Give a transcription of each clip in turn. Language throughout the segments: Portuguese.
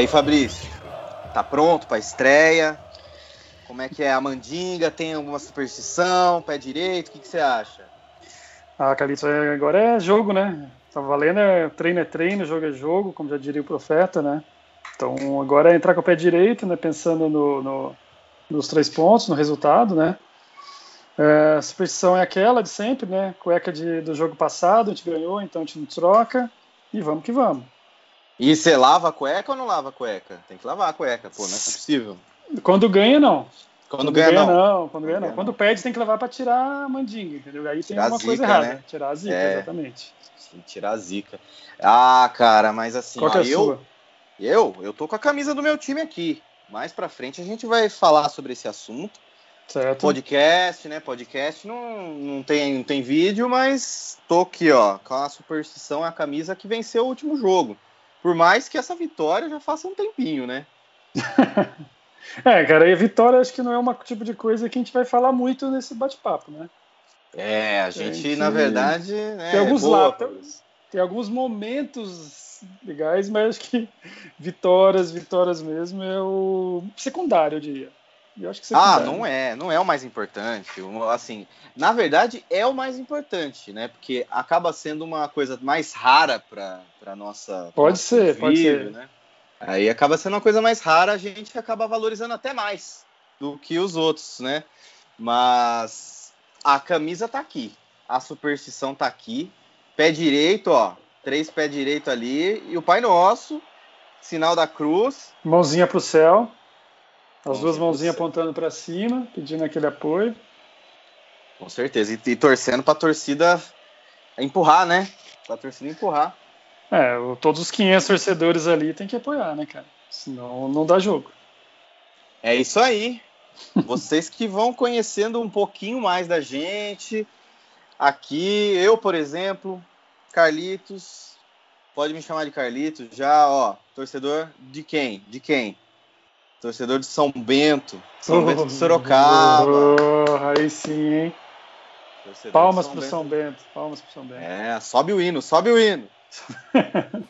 Aí, Fabrício? Tá pronto para estreia? Como é que é a mandinga? Tem alguma superstição? Pé direito? O que, que você acha? Ah, Calito, agora é jogo, né? Tá valendo, é, treino é treino, jogo é jogo, como já diria o profeta, né? Então agora é entrar com o pé direito, né? Pensando no, no nos três pontos, no resultado, né? É, a superstição é aquela de sempre, né? Cueca de, do jogo passado, a gente ganhou, então a gente não troca e vamos que vamos. E você lava a cueca ou não lava a cueca? Tem que lavar a cueca, pô, não é possível. Quando ganha, não. Quando, Quando ganha, ganha, não. não. Quando ganha, não. Quando perde, tem que levar para tirar a mandinga, entendeu? Aí tirar tem alguma coisa errada. Né? Tirar a zica, é, exatamente. Sim, tirar a zica. Ah, cara, mas assim, Qual ó, é eu, sua? eu, eu tô com a camisa do meu time aqui. Mais pra frente a gente vai falar sobre esse assunto. Certo. Podcast, né? Podcast não, não, tem, não tem vídeo, mas tô aqui, ó, com a superstição, a camisa que venceu o último jogo. Por mais que essa vitória já faça um tempinho, né? é, cara, e a vitória acho que não é um tipo de coisa que a gente vai falar muito nesse bate-papo, né? É, a gente, a gente, na verdade, né, tem alguns boa, lados, tem alguns momentos legais, mas acho que vitórias, vitórias mesmo é o secundário, eu diria. Eu acho que ah, não é, não é o mais importante. Assim, na verdade é o mais importante, né? Porque acaba sendo uma coisa mais rara para nossa. Pode ser, pode ser. Né? Aí acaba sendo uma coisa mais rara, a gente acaba valorizando até mais do que os outros, né? Mas a camisa tá aqui, a superstição tá aqui, pé direito, ó, três pé direito ali e o Pai Nosso, sinal da cruz, mãozinha pro céu. As duas mãozinhas apontando para cima, pedindo aquele apoio. Com certeza. E, e torcendo para a torcida empurrar, né? Para a torcida empurrar. É, todos os 500 torcedores ali tem que apoiar, né, cara? Senão não dá jogo. É isso aí. Vocês que vão conhecendo um pouquinho mais da gente. Aqui, eu, por exemplo, Carlitos. Pode me chamar de Carlitos já, ó. Torcedor de quem? De quem? Torcedor de São Bento. São oh, Bento de Sorocaba. Oh, aí sim, hein? Torcedor palmas pro Bento. São Bento. Palmas pro São Bento. É, sobe o hino, sobe o hino.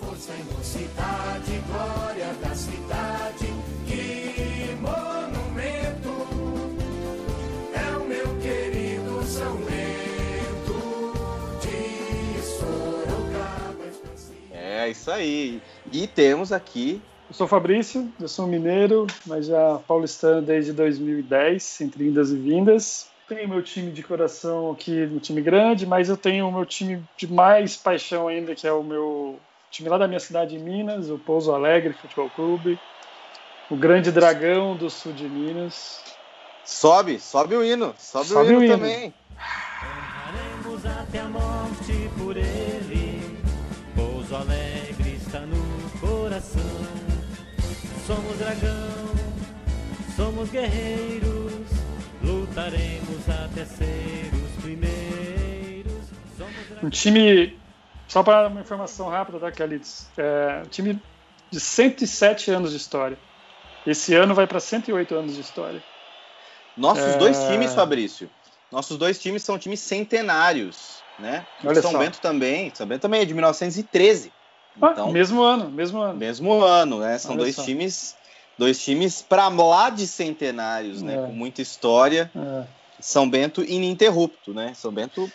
Força e mocidade, glória da cidade, que monumento é o meu querido São Bento de Sorocaba. É, isso aí. E temos aqui eu sou Fabrício, eu sou mineiro, mas já paulistano desde 2010, entre indas e vindas. Tenho meu time de coração aqui, um time grande, mas eu tenho o meu time de mais paixão ainda, que é o meu time lá da minha cidade, em Minas, o Pouso Alegre Futebol Clube, o Grande Dragão do sul de Minas. Sobe, sobe o hino, sobe, sobe o, hino o hino também. Somos dragão, somos guerreiros, lutaremos até ser os primeiros. Um time, só para uma informação rápida, tá, Calitos? É um time de 107 anos de história. Esse ano vai para 108 anos de história. Nossos é... dois times, Fabrício, nossos dois times são times centenários, né? Olha São só. Bento também, São Bento também é de 1913. Ah, então, mesmo ano, mesmo ano. Mesmo ano, né? São Olha dois só. times, dois times para lá de centenários, né? É. Com muita história. É. São Bento ininterrupto, né? São Bento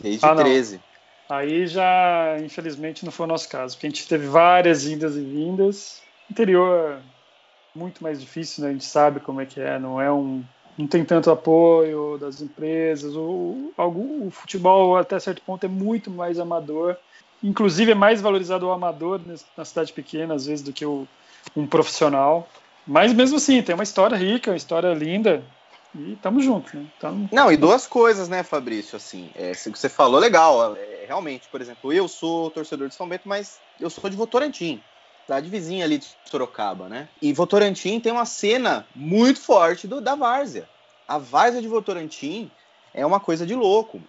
desde ah, 13. Aí já, infelizmente, não foi o nosso caso, porque a gente teve várias indas e vindas. Interior muito mais difícil, né? A gente sabe como é que é, não é um não tem tanto apoio das empresas, o, o, o futebol até certo ponto é muito mais amador Inclusive é mais valorizado o amador na cidade pequena, às vezes, do que o, um profissional. Mas mesmo assim, tem uma história rica, uma história linda. E estamos juntos, né? Tamo... Não, e duas coisas, né, Fabrício? Assim, é, você falou legal. É, realmente, por exemplo, eu sou torcedor de São Bento, mas eu sou de Votorantim, cidade vizinha ali de Sorocaba, né? E Votorantim tem uma cena muito forte do, da várzea. A várzea de Votorantim é uma coisa de louco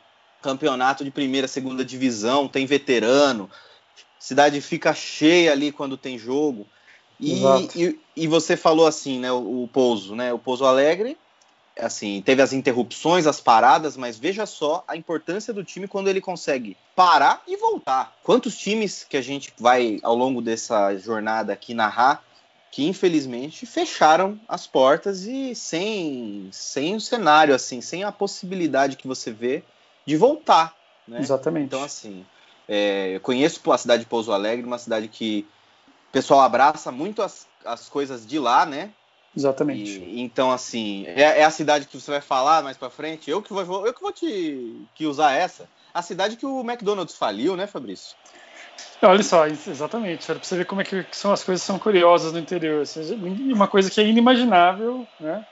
campeonato de primeira, segunda divisão, tem veterano, cidade fica cheia ali quando tem jogo. E, e, e, você falou assim, né, o, o Pouso, né, o Pouso Alegre assim, teve as interrupções, as paradas, mas veja só a importância do time quando ele consegue parar e voltar. Quantos times que a gente vai ao longo dessa jornada aqui narrar que infelizmente fecharam as portas e sem sem o cenário assim, sem a possibilidade que você vê de voltar, né? Exatamente. Então assim, é, eu conheço a cidade de Pouso Alegre, uma cidade que o pessoal abraça muito as, as coisas de lá, né? Exatamente. E, então, assim, é, é, a cidade que você vai falar mais pra frente. Eu que vou, eu que vou te que usar essa. A cidade que o McDonald's faliu, né, Fabrício? Olha só, exatamente. Para você ver como é que são as coisas são curiosas no interior. Uma coisa que é inimaginável, né?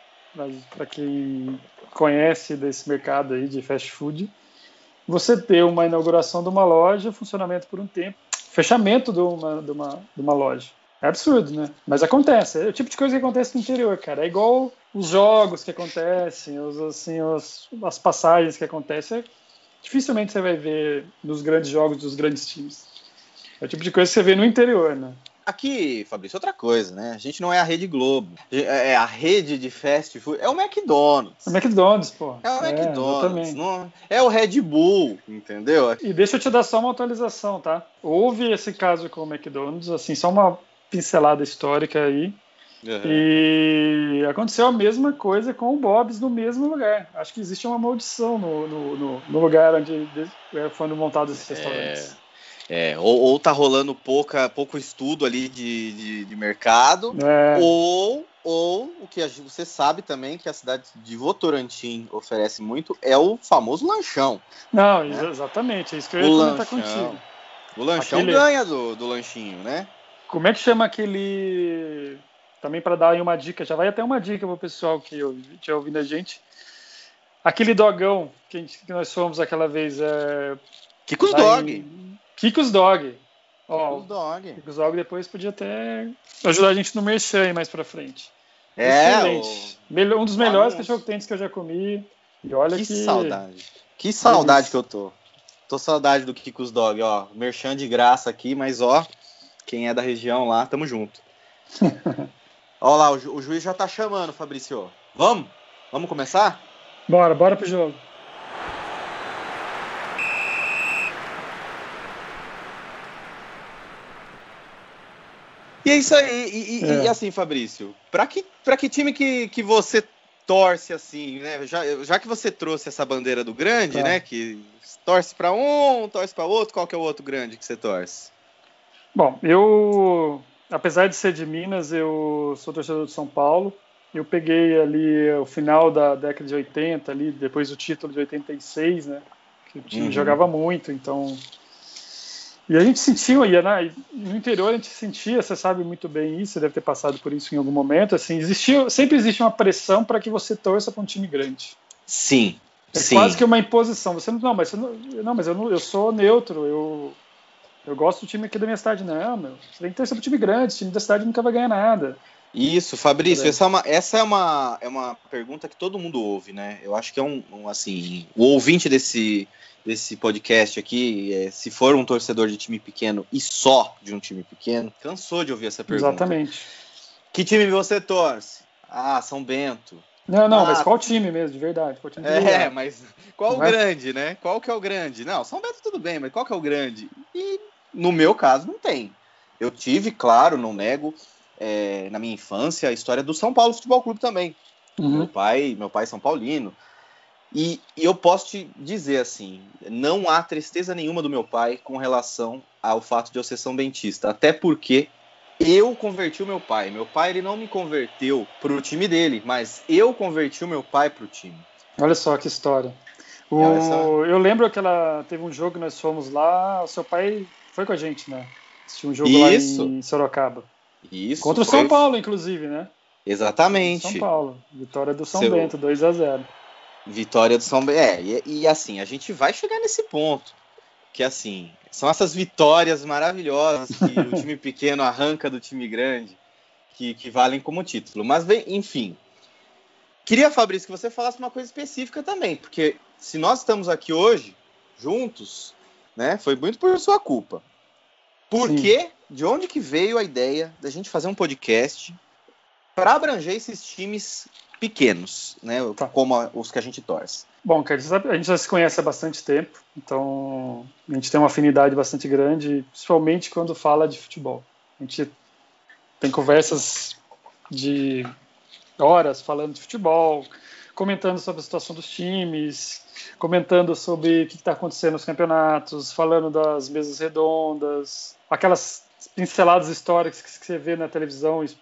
Para quem conhece desse mercado aí de fast food, você ter uma inauguração de uma loja, funcionamento por um tempo, fechamento de uma, de uma, de uma loja. É absurdo, né? Mas acontece. É o tipo de coisa que acontece no interior, cara. É igual os jogos que acontecem, os, assim, os, as passagens que acontecem. Dificilmente você vai ver nos grandes jogos dos grandes times. É o tipo de coisa que você vê no interior, né? Aqui, Fabrício, outra coisa, né? A gente não é a Rede Globo. É a rede de fast food. É o McDonald's. É o McDonald's, pô. É o é, McDonald's. Não, é o Red Bull, entendeu? E deixa eu te dar só uma atualização, tá? Houve esse caso com o McDonald's, assim, só uma pincelada histórica aí. Uhum. E aconteceu a mesma coisa com o Bob's no mesmo lugar. Acho que existe uma maldição no, no, no, no lugar onde foram montados esses restaurantes. É, é ou, ou tá rolando pouca, pouco estudo ali de, de, de mercado, é. ou, ou o que você sabe também que a cidade de Votorantim oferece muito é o famoso lanchão. Não, né? exatamente, é isso que eu ia o comentar lanchão. contigo. O lanchão Aquele... ganha do, do lanchinho, né? Como é que chama aquele. Também para dar aí uma dica, já vai até uma dica para o pessoal que tinha ouvindo a gente. Aquele dogão que, gente, que nós fomos aquela vez. É... Kiko's Dog. Em... Kiko's Dog. Ó, Kiko's Dog. Kiko's Dog depois podia até ajudar a gente no merchan aí mais para frente. É, Excelente. O... Um dos melhores cachorro-quentes que eu já comi. E olha que, que... saudade. Que saudade que eu tô. Tô saudade do Kiko's Dog, ó. Merchan de graça aqui, mas ó, quem é da região lá, tamo junto. Olha lá, o, ju o, juiz já tá chamando, Fabrício. Vamos? Vamos começar? Bora, bora pro jogo. E é isso aí. E, e, é. e assim, Fabrício, para que, pra que time que, que você torce assim, né? Já, já que você trouxe essa bandeira do grande, tá. né? Que torce para um, torce para outro, qual que é o outro grande que você torce? Bom, eu, apesar de ser de Minas, eu sou torcedor de São Paulo. Eu peguei ali o final da década de 80, ali, depois do título de 86, né? Que o time uhum. jogava muito, então. E a gente sentiu, ia na, no interior a gente sentia, você sabe muito bem isso, você deve ter passado por isso em algum momento, assim, existia, sempre existe uma pressão para que você torça para um time grande. Sim. É sim. quase que uma imposição. Você não, não mas, não, não, mas eu, não, eu sou neutro, eu, eu gosto do time aqui da minha cidade. Não, meu. Você tem que torcer pro time grande. O time da cidade nunca vai ganhar nada. Isso, Fabrício, essa, é uma, essa é, uma, é uma pergunta que todo mundo ouve, né? Eu acho que é um, um assim, o ouvinte desse, desse podcast aqui, é, se for um torcedor de time pequeno e só de um time pequeno, cansou de ouvir essa pergunta. Exatamente. Que time você torce? Ah, São Bento. Não, não, ah, mas qual time mesmo, de verdade? Qual time de é, mas qual mas... o grande, né? Qual que é o grande? Não, São Bento tudo bem, mas qual que é o grande? E no meu caso, não tem. Eu tive, claro, não nego, é, na minha infância, a história do São Paulo Futebol Clube também. Uhum. Meu pai, meu pai é São Paulino. E, e, eu posso te dizer assim, não há tristeza nenhuma do meu pai com relação ao fato de eu ser São Bentista, até porque eu converti o meu pai. Meu pai ele não me converteu para o time dele, mas eu converti o meu pai para o time. Olha só que história. O, eu lembro que ela teve um jogo nós fomos lá, o seu pai foi com a gente, né? Assistiu um jogo Isso. lá em Sorocaba. Isso. Contra o São Paulo, inclusive, né? Exatamente. São Paulo. Vitória do São Seu... Bento, 2 a 0 Vitória do São Bento. É, e, e, assim, a gente vai chegar nesse ponto. Que assim, são essas vitórias maravilhosas que o time pequeno arranca do time grande, que, que valem como título. Mas, enfim. Queria, Fabrício, que você falasse uma coisa específica também, porque se nós estamos aqui hoje, juntos, né? Foi muito por sua culpa. Por quê? De onde que veio a ideia da gente fazer um podcast para abranger esses times pequenos, né? Tá. Como a- os que a gente torce. Bom, cara, a gente já se conhece há bastante tempo, então a gente tem uma afinidade bastante grande, principalmente quando fala de futebol. A gente tem conversas de horas falando de futebol, comentando sobre a situação dos times, comentando sobre o que está acontecendo nos campeonatos, falando das mesas redondas, aquelas pinceladas históricas que você vê na televisão es-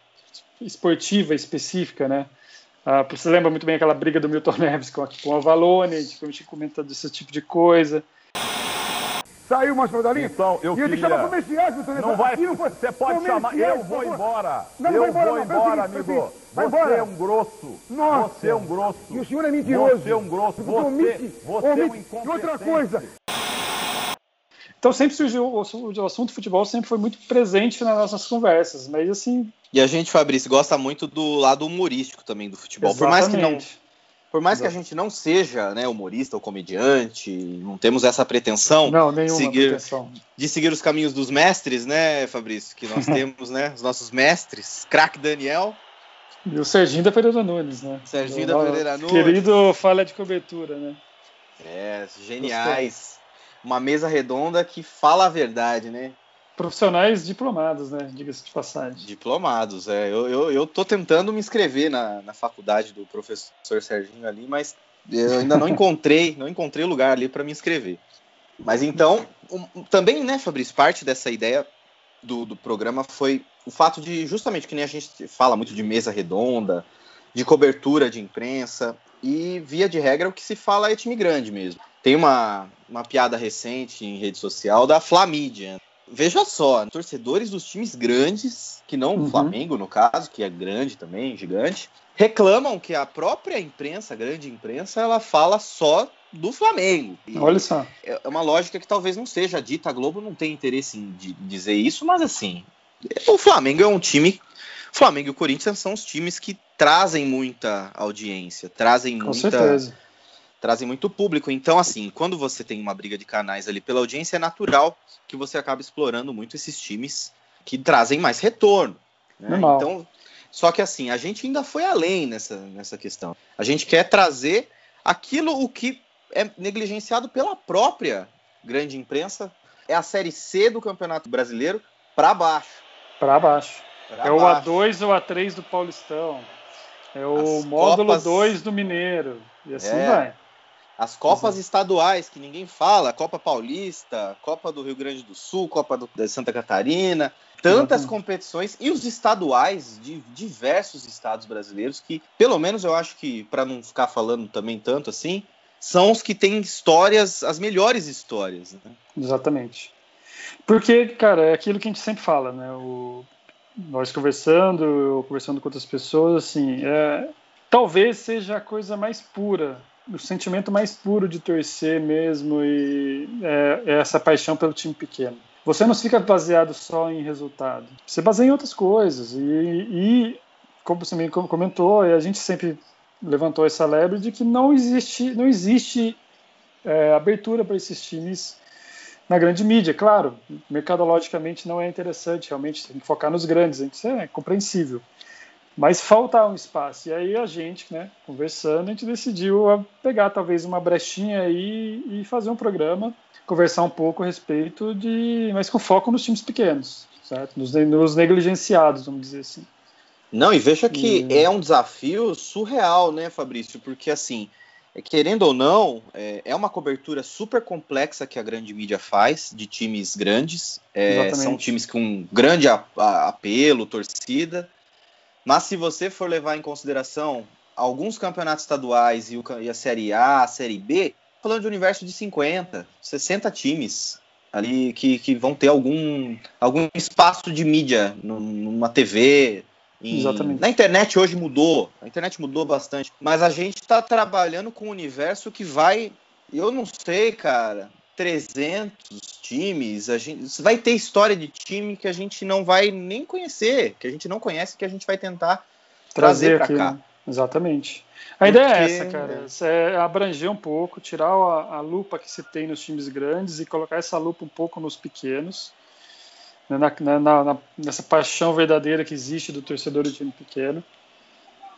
esportiva específica, né? Ah, você lembra muito bem aquela briga do Milton Neves com a, com a Valone, a gente, a gente comenta desse tipo de coisa. Saiu mais pedalinho? Então, eu e queria- chamar comerciais, doutor Não vai, não foi- você pode chamar, eu vou embora. Não, não eu vai embora, vou não. embora, Faz o seguinte, amigo. vai você embora. é um grosso. Nossa. Você é um grosso. E o senhor é mentiroso. Você é um grosso. Você, omite- você é um omite. incompetente. E outra coisa, Então sempre surgiu o, assunto futebol sempre foi muito presente nas nossas conversas, mas assim E a gente, Fabrício, gosta muito do lado humorístico também do futebol. Por mais que não, exatamente. por mais que a gente não seja, né, humorista ou comediante, não temos essa pretensão não seguir- pretensão. de seguir os caminhos dos mestres, né, Fabrício? Que nós temos, né, os nossos mestres, craque Daniel, E o Serginho da Pereira Nunes, né? Serginho O- da Pereira Nunes. Querido falha de cobertura, né? é, geniais. Uma mesa redonda que fala a verdade, né? Profissionais diplomados, né? Diga-se de passagem. Diplomados, é. Eu, eu, eu tô tentando me inscrever na, na faculdade do professor Serginho ali, mas eu ainda não encontrei, não encontrei lugar ali para me inscrever. Mas então, um- também, né, Fabrício, parte dessa ideia do, do programa foi o fato de, justamente, que nem a gente fala muito de mesa redonda, de cobertura de imprensa, e via de regra o que se fala é time grande mesmo. Tem uma, uma piada recente em rede social da Flamídia. Veja só, torcedores dos times grandes, que não o Uhum. Flamengo, no caso, que é grande também, gigante, reclamam que a própria imprensa, a grande imprensa, ela fala só do Flamengo. E Olha só. é uma lógica que talvez não seja dita. A Globo não tem interesse em di- dizer isso, mas assim, o Flamengo é um time. Flamengo e o Corinthians são os times que trazem muita audiência, trazem Com muita, certeza. Trazem muito público. Então, assim, quando você tem uma briga de canais ali pela audiência, é natural que você acabe explorando muito esses times que trazem mais retorno. né? Normal. Então, só que assim, a gente ainda foi além nessa, nessa questão. A gente quer trazer aquilo o que é negligenciado pela própria grande imprensa. É a série C do Campeonato Brasileiro para baixo. Para baixo. pra É o baixo. A2 ou A3 do Paulistão. É o As módulo Copas- 2 do Mineiro. E assim É. vai. As Copas estaduais, que ninguém fala, Copa Paulista, Copa do Rio Grande do Sul, Copa do, da Santa Catarina, tantas competições, e os estaduais de diversos estados brasileiros, que, pelo menos eu acho que, para não ficar falando também tanto assim, são os que têm histórias, as melhores histórias. Né? Exatamente. Porque, cara, é aquilo que a gente sempre fala, né? O, nós conversando, eu conversando com outras pessoas, assim, é, talvez seja a coisa mais pura, o sentimento mais puro de torcer mesmo e é, é essa paixão pelo time pequeno. Você não fica baseado só em resultado, você baseia em outras coisas. E, e como você me comentou, e a gente sempre levantou essa lebre de que não existe, não existe é, abertura para esses times na grande mídia, claro, mercadologicamente não é interessante, realmente tem que focar nos grandes, isso é compreensível. Mas falta um espaço. E aí a gente, né, conversando, a gente decidiu pegar talvez uma brechinha aí e fazer um programa, conversar um pouco a respeito de, mas com foco nos times pequenos, certo? Nos, nos negligenciados, vamos dizer assim. Não, e veja que Hum. é um desafio surreal, né, Fabrício? Porque, assim, querendo ou não, é, é uma cobertura super complexa que a grande mídia faz de times grandes. É, Exatamente. são times com grande apelo, torcida. Mas se você for levar em consideração alguns campeonatos estaduais e, o e a Série A, a Série B, falando de universo de 50, 60 times ali que, que vão ter algum, algum espaço de mídia num- numa TV, em- Exatamente. Na internet hoje mudou, a internet mudou bastante, mas a gente está trabalhando com um universo que vai, eu não sei, cara, 300 times, a gente vai ter história de time que a gente não vai nem conhecer, que a gente não conhece, que a gente vai tentar trazer para aqui, cá. né? Exatamente. A ideia é Porque, essa, cara. É abranger um pouco, tirar a, a lupa que se tem nos times grandes e colocar essa lupa um pouco nos pequenos. né, na- na- na- na- nessa paixão verdadeira que existe do torcedor do time pequeno.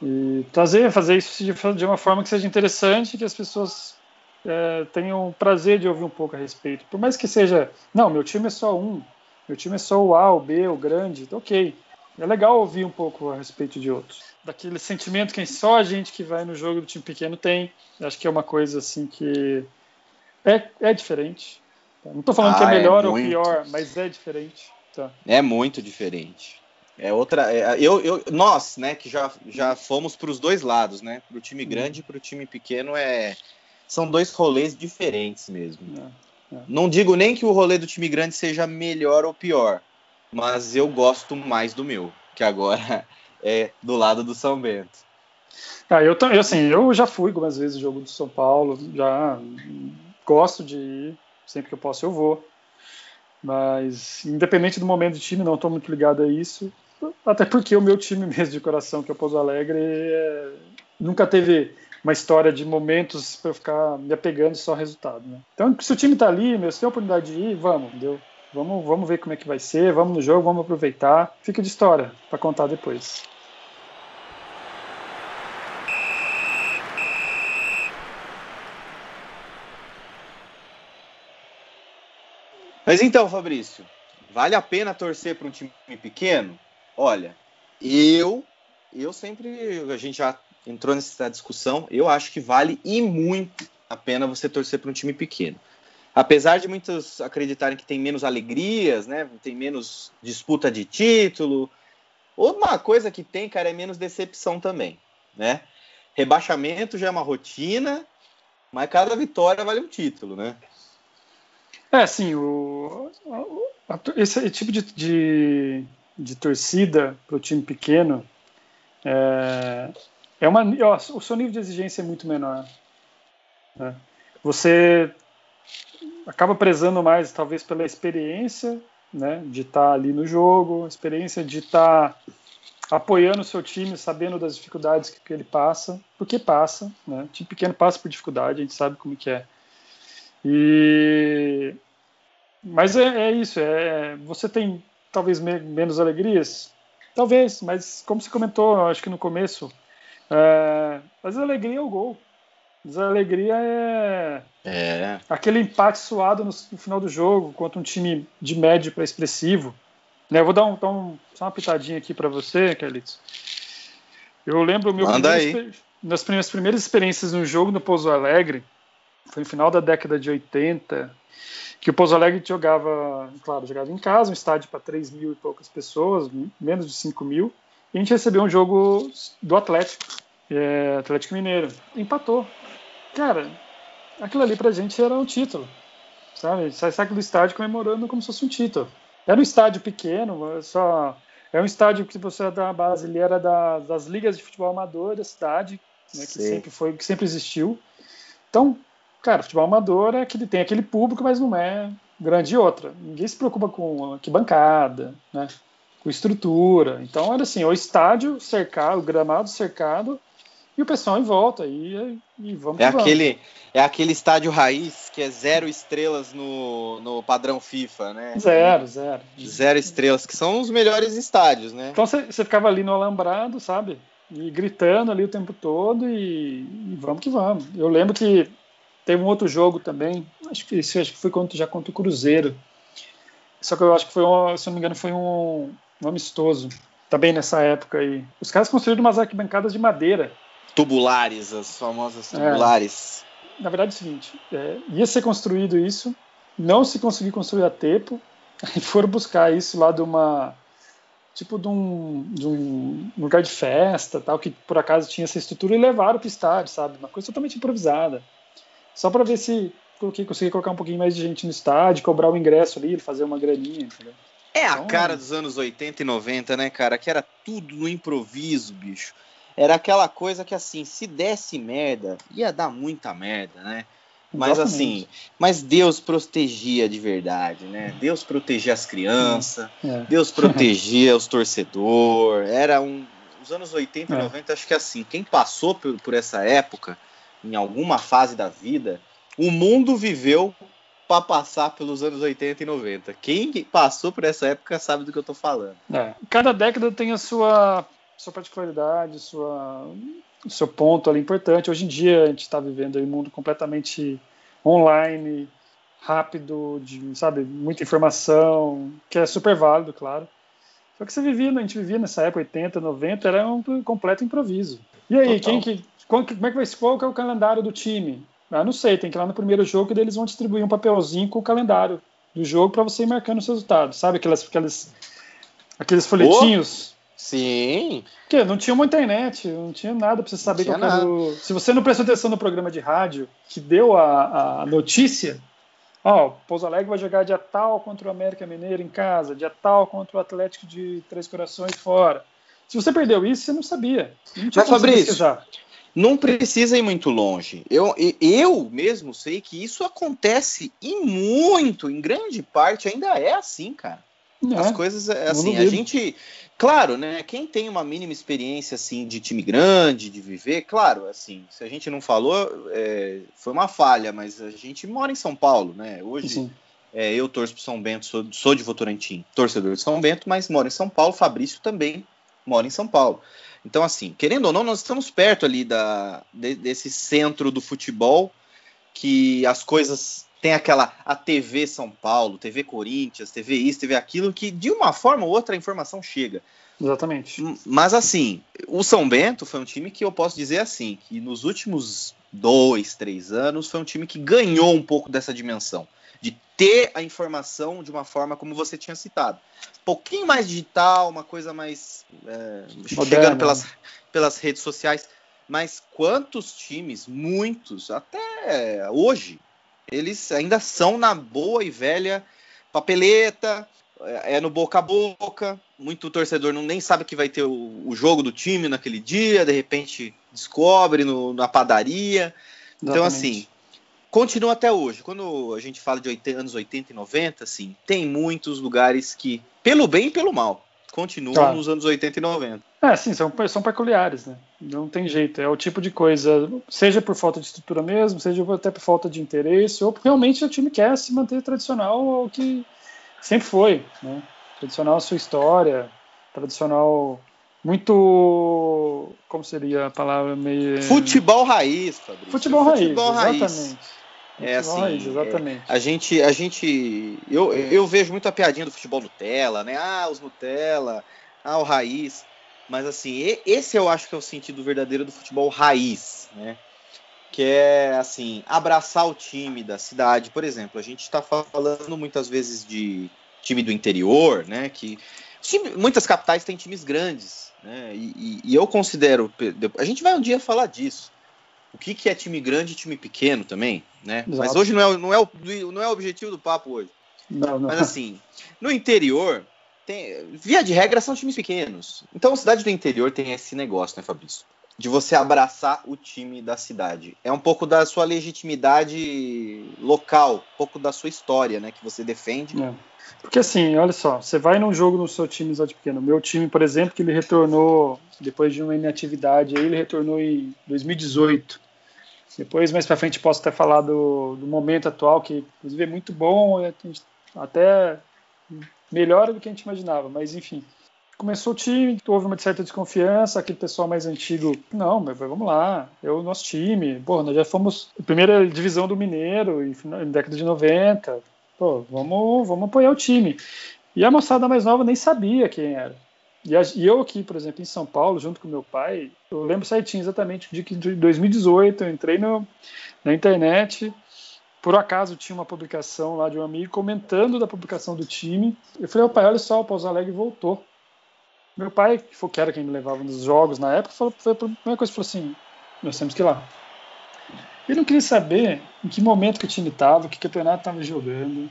E trazer, fazer isso de, de uma forma que seja interessante, que as pessoas é, tenham prazer de ouvir um pouco a respeito. Por mais que seja, não, meu time é só um, meu time é só o A, o B, o grande, ok. É legal ouvir um pouco a respeito de outros. Daquele sentimento que só a gente que vai no jogo do time pequeno tem. Acho que é uma coisa assim que é, é diferente. Não estou falando Ah, que é é melhor ou muito. pior, mas é diferente. Tá. É muito diferente. É outra. é- eu, eu, nós, né, que já, já fomos para os dois lados, né? Para o time grande e para o time pequeno é são dois rolês diferentes mesmo. É. Não digo nem que o rolê do time grande seja melhor ou pior, mas eu gosto mais do meu, que agora é do lado do São Bento. Ah, eu assim, eu já fui algumas vezes no jogo do São Paulo, já gosto de ir, sempre que eu posso eu vou. Mas, independente do momento do time, não estou muito ligado a isso. Até porque o meu time mesmo de coração, que é o Pouso Alegre, é, nunca teve uma história de momentos para eu ficar me apegando só ao resultado. Né? Então, se o time está ali, meu, se tem a oportunidade de ir, vamos, entendeu? Vamos, vamos ver como é que vai ser, vamos no jogo, vamos aproveitar. Fica de história para contar depois. Mas então, Fabrício, vale a pena torcer para um time pequeno? Olha, eu, eu sempre, a gente já entrou nessa discussão, eu acho que vale e muito a pena você torcer para um time pequeno. Apesar de muitos acreditarem que tem menos alegrias, né? Tem menos disputa de título. Uma coisa que tem, cara, é menos decepção também, né? Rebaixamento já é uma rotina, mas cada vitória vale um título, né? É, sim, o, esse tipo de, de, de torcida para o time pequeno é, é uma. ó, o seu nível de exigência é muito menor. né? Você acaba prezando mais, talvez, pela experiência né, de estar ali no jogo, experiência de estar apoiando o seu time, sabendo das dificuldades que, que ele passa, porque passa, né? Time pequeno passa por dificuldade, a gente sabe como que é. E mas é, é isso, é você tem talvez me- menos alegrias, talvez, mas como você comentou, acho que no começo, é, mas a alegria é o gol. Mas a alegria é É. aquele empate suado no, no final do jogo contra um time de médio para expressivo. Né, eu vou dar, um, dar um- só uma pitadinha aqui para você, Carlitos. Eu lembro meu Manda primeiro aí. nas primeiras, primeiras experiências no jogo no Pouso Alegre, foi no final da década de 80, que o Pouso Alegre jogava, claro, jogava em casa, um estádio para 3 mil e poucas pessoas, menos de 5 mil, e a gente recebeu um jogo do Atlético, é, Atlético Mineiro. Empatou. Cara, aquilo ali pra gente era um título, sabe? Sai sai do estádio comemorando como se fosse um título. Era um estádio pequeno, só é um estádio que você é da base, ele era da- das ligas de futebol amador da cidade, né, que sempre foi, que sempre existiu. Então, cara, futebol amador é que ele tem aquele público, mas não é grande outra. Ninguém se preocupa com arquibancada, né? Com estrutura. Então era assim, o estádio cercado, o gramado cercado e o pessoal em volta e, e vamos É vamos. aquele, é aquele estádio raiz que é zero estrelas no, no padrão FIFA, né? Zero, zero. Zero estrelas, que são os melhores estádios, né? Então você ficava ali no alambrado, sabe? E gritando ali o tempo todo e, e vamos que vamos. Eu lembro que teve um outro jogo também, acho que esse acho que foi contra, já contra o Cruzeiro. Só que eu acho que foi, um, se não me engano, foi um, um amistoso. Também nessa época aí. Os caras construíram umas arquibancadas de madeira. Tubulares, as famosas É. tubulares. Na verdade é o seguinte, é, ia ser construído isso, não se conseguiu construir a tempo, aí foram buscar isso lá de uma tipo de um, de um lugar de festa, tal, que por acaso tinha essa estrutura e levaram para o estádio, sabe? Uma coisa totalmente improvisada. Só para ver se coloquei, consegui colocar um pouquinho mais de gente no estádio, cobrar o ingresso ali, fazer uma graninha, entendeu? É a Então, cara dos anos 80 e 90, né, cara? Que era tudo no improviso, bicho. Era aquela coisa que, assim, se desse merda, ia dar muita merda, né? Mas Exatamente. assim, mas Deus protegia de verdade, né? Deus protegia as crianças, É. Deus protegia os torcedores. Era um. Os anos 80 e É. 90, acho que assim, quem passou por, por essa época, em alguma fase da vida, o mundo viveu para passar pelos anos 80 e 90. Quem passou por essa época sabe do que eu tô falando. É. Cada década tem a sua sua particularidade, sua, o seu ponto ali importante. Hoje em dia a gente está vivendo um mundo completamente online, rápido, de, sabe, muita informação, que é super válido, claro. Só que você vivia, a gente vivia nessa época, 80, 90, era um completo improviso. E aí, quem que, qual, como é que vai qual que é o calendário do time? Ah, não sei, tem que ir lá no primeiro jogo e eles vão distribuir um papelzinho com o calendário do jogo para você ir marcando os resultados. Sabe aquelas, aquelas aqueles folhetinhos? Oh, sim. Porque não tinha uma internet, não tinha nada para você saber qual era o... Se você não prestou atenção no programa de rádio que deu a, a notícia, ó, oh, Pouso Alegre vai jogar dia tal contra o América Mineiro em casa, dia tal contra o Atlético de Três Corações fora. Se você perdeu isso, você não sabia. Não Mas, Fabrício, não precisa ir muito longe. Eu, eu mesmo sei que isso acontece e muito, em grande parte, ainda é assim, cara. É, As coisas, assim, a gente. Claro, né? Quem tem uma mínima experiência, assim, de time grande, de viver, claro, assim, se a gente não falou, é, foi uma falha, mas a gente mora em São Paulo, né? Hoje. É, eu torço para São Bento, sou, sou de Votorantim, torcedor de São Bento, mas moro em São Paulo. Fabrício também mora em São Paulo. Então, assim, querendo ou não, nós estamos perto ali da, de, desse centro do futebol que as coisas tem aquela a TV São Paulo, TV Corinthians, TV isso, TV aquilo, que de uma forma ou outra a informação chega. Exatamente. Mas assim, o São Bento foi um time que eu posso dizer assim, que nos últimos dois, três anos foi um time que ganhou um pouco dessa dimensão de ter a informação de uma forma como você tinha citado. Um pouquinho mais digital, uma coisa mais é, chegando pelas, pelas redes sociais. Mas quantos times, muitos, até hoje, eles ainda são na boa e velha papeleta, é, é no boca a boca. Muito torcedor não nem sabe que vai ter o, o jogo do time naquele dia, de repente descobre no, na padaria. Então, Exatamente. assim, continua até hoje. Quando a gente fala de 80, anos 80 e 90, assim, tem muitos lugares que, pelo bem e pelo mal, continuam claro. nos anos 80 e 90. É, sim, são, são peculiares, né? Não tem jeito. É o tipo de coisa, seja por falta de estrutura mesmo, seja até por falta de interesse, ou realmente o time quer se manter tradicional ao que sempre foi, né? Tradicional a sua história, tradicional muito como seria a palavra meio futebol raiz Fabrício. futebol raiz futebol raiz exatamente é assim, raiz, exatamente. É, a gente, a gente, eu, eu vejo muito a piadinha do futebol Nutella, né? Ah, os Nutella, ah, o raiz. Mas assim, esse eu acho que é o sentido verdadeiro do futebol raiz, né? Que é assim, abraçar o time da cidade. Por exemplo, a gente está falando muitas vezes de time do interior, né? Que time, muitas capitais têm times grandes, né? E, e, e eu considero, a gente vai um dia falar disso o que, que é time grande e time pequeno também, né? Exato. Mas hoje não é, não, é o, não é o objetivo do papo hoje. Não, não. Mas assim, no interior, tem, via de regra são times pequenos. Então a cidade do interior tem esse negócio, né, Fabrício? De você abraçar o time da cidade. É um pouco da sua legitimidade local, um pouco da sua história, né, que você defende. É. Porque assim, olha só, você vai num jogo no seu time cidade pequeno. Meu time, por exemplo, que ele retornou depois de uma inatividade aí, ele retornou em 2018. Depois, mais para frente, posso até falar do, do, momento atual, que inclusive é muito bom, é, até melhor do que a gente imaginava, mas enfim. Começou o time, houve uma certa desconfiança, aquele pessoal mais antigo, não, mas vamos lá, é o nosso time, pô, nós já fomos primeira divisão do Mineiro, em década de 90, pô, vamos, vamos apoiar o time. E a moçada mais nova nem sabia quem era. E, a, e, eu aqui, por exemplo, em São Paulo, junto com meu pai, eu lembro certinho exatamente de que em 2018 eu entrei no, na internet, por acaso tinha uma publicação lá de um amigo comentando da publicação do time. Eu falei, pai, olha só, o Pouso Alegre voltou. Meu pai, que, era quem me levava nos jogos na época, falou, foi a primeira coisa, falou assim, nós temos que ir lá. Ele não queria saber em que momento que o time estava, que campeonato estava jogando,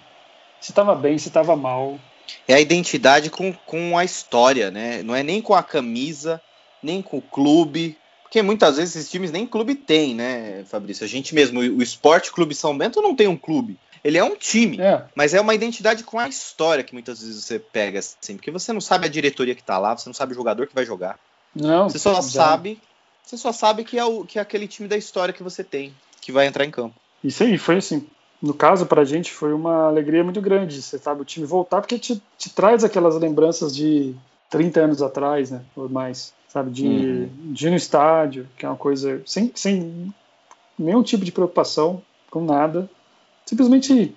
se estava bem, se estava mal é a identidade com, com a história, né? Não é nem com a camisa, nem com o clube, porque muitas vezes esses times nem clube tem, né, Fabrício? A gente mesmo, o Esporte Clube São Bento não tem um clube. Ele é um time, é. mas é uma identidade com a história que muitas vezes você pega, assim, porque você não sabe a diretoria que tá lá, você não sabe o jogador que vai jogar. Não. Você só já. sabe, você só sabe que é, o, que é aquele time da história que você tem, que vai entrar em campo. Isso aí, foi assim, no caso, para a gente, foi uma alegria muito grande, você sabe, o time voltar, porque te, te traz aquelas lembranças de 30 anos atrás, né? Ou mais, sabe? De, Uhum. de ir no estádio, que é uma coisa sem, sem nenhum tipo de preocupação, com nada. Simplesmente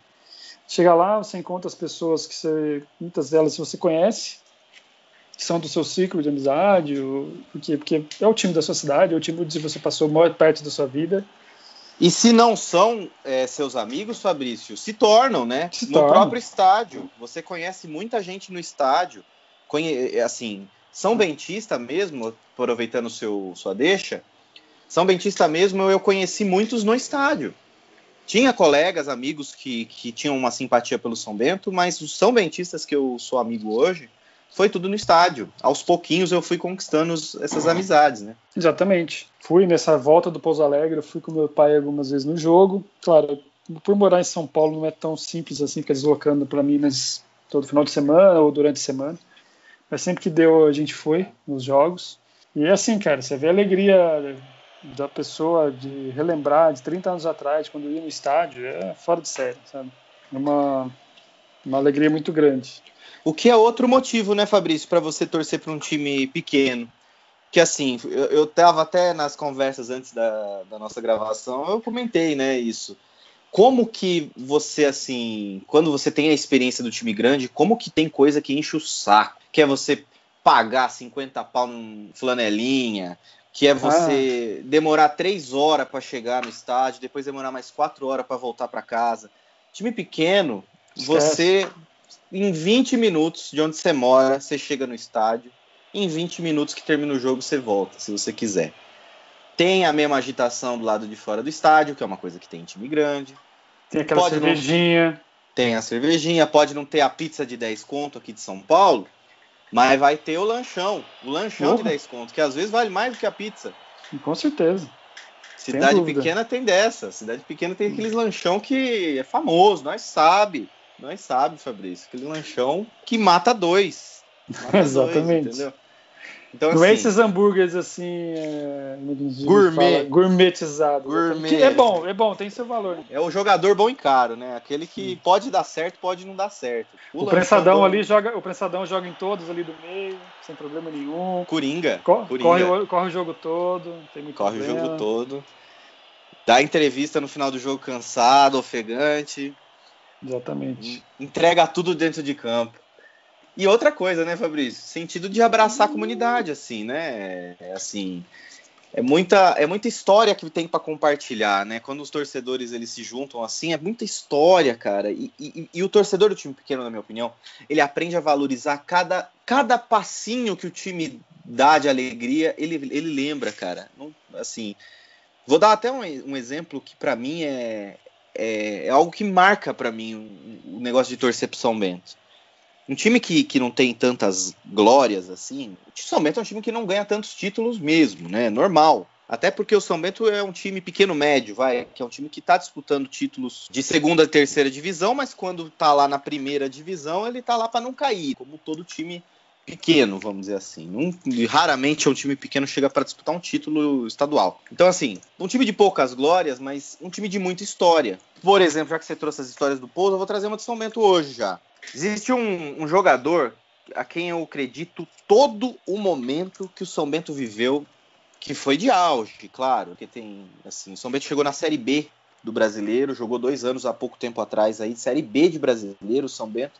chegar lá, você encontra as pessoas que você, muitas delas você conhece, que são do seu ciclo de amizade, porque, porque é o time da sua cidade, é o time onde você passou a maior parte da sua vida. E se não são é, seus amigos, Fabrício, se tornam, né? Se no tornam. próprio estádio. Você conhece muita gente no estádio. Conhe assim, São Bentista mesmo, aproveitando seu, sua deixa, São Bentista mesmo eu conheci muitos no estádio. Tinha colegas, amigos que, que tinham uma simpatia pelo São Bento, mas os São Bentistas que eu sou amigo hoje, foi tudo no estádio. Aos pouquinhos eu fui conquistando essas amizades, né? Exatamente. Fui nessa volta do Pouso Alegre, fui com meu pai algumas vezes no jogo. Claro, por morar em São Paulo não é tão simples assim, ficar deslocando para Minas todo final de semana ou durante a semana. Mas sempre que deu, a gente foi nos jogos. E é assim, cara, você vê a alegria da pessoa de relembrar de 30 anos atrás, quando ia no estádio, é fora de série, sabe? É uma, uma alegria muito grande. O que é outro motivo, né, Fabrício, para você torcer para um time pequeno. Que assim, eu, eu tava até nas conversas antes da, da nossa gravação, eu comentei, né, isso. Como que você, assim, quando você tem a experiência do time grande, como que tem coisa que enche o saco? Que é você pagar 50 pau num flanelinha, que é você demorar três horas para chegar no estádio, depois demorar mais quatro horas para voltar para casa. Time pequeno. Você em 20 minutos de onde você mora, você chega no estádio. Em 20 minutos que termina o jogo, você volta, se você quiser. Tem a mesma agitação do lado de fora do estádio, que é uma coisa que tem em time grande. Tem aquela Pode não- cervejinha. Tem a cervejinha, pode não ter a pizza de 10 conto aqui de São Paulo, mas vai ter o lanchão. O lanchão de Porra. 10 conto, que às vezes vale mais do que a pizza. Com certeza. Cidade pequena tem dessa. Cidade pequena tem aqueles lanchão que é famoso, nós sabe. Nós sabe, Fabrício. Aquele lanchão que mata dois. Mata Exatamente. Dois, entendeu? Então, Não é assim, esses hambúrgueres assim. É, é Gourmet. fala? Gourmetizados. Gourmet. Que é bom, é bom, tem seu valor. é o jogador bom e caro, né? Aquele que pode dar certo, pode não dar certo. O, lanchão prensadão ali joga, o prensadão joga em todos ali do meio, sem problema nenhum. Coringa. Co- Coringa. corre, o, corre o jogo todo, não tem muito Corre o problema. jogo todo. Dá entrevista no final do jogo cansado, ofegante. Exatamente. Entrega tudo dentro de campo. E outra coisa, né, Fabrício? Sentido de abraçar a comunidade, assim, né? É, assim, é muita, é muita história que tem para compartilhar, né? Quando os torcedores eles se juntam assim, é muita história, cara. E, e- e o torcedor do time pequeno, na minha opinião, ele aprende a valorizar cada, cada passinho que o time dá de alegria, ele, ele lembra, cara. Não- assim, vou dar até um, um exemplo que para mim é, é, é algo que marca para mim o, o negócio de torcer pro São Bento. Um time que, que não tem tantas glórias assim, o São Bento é um time que não ganha tantos títulos mesmo, né? Normal. Até porque o São Bento é um time pequeno-médio, vai, que é um time que está disputando títulos de segunda e terceira divisão, mas quando tá lá na primeira divisão, ele tá lá para não cair, como todo time pequeno, vamos dizer assim. Não- raramente um time pequeno chega para disputar um título estadual. Então, assim, um time de poucas glórias, mas um time de muita história. Por exemplo, já que você trouxe as histórias do Pouso, eu vou trazer uma de São Bento hoje já. Existe um, um jogador a quem eu acredito todo o momento que o São Bento viveu, que foi de auge, claro, porque tem, assim, o São Bento chegou na Série B do Brasileiro, jogou dois anos há pouco tempo atrás aí, Série B de Brasileiro, São Bento,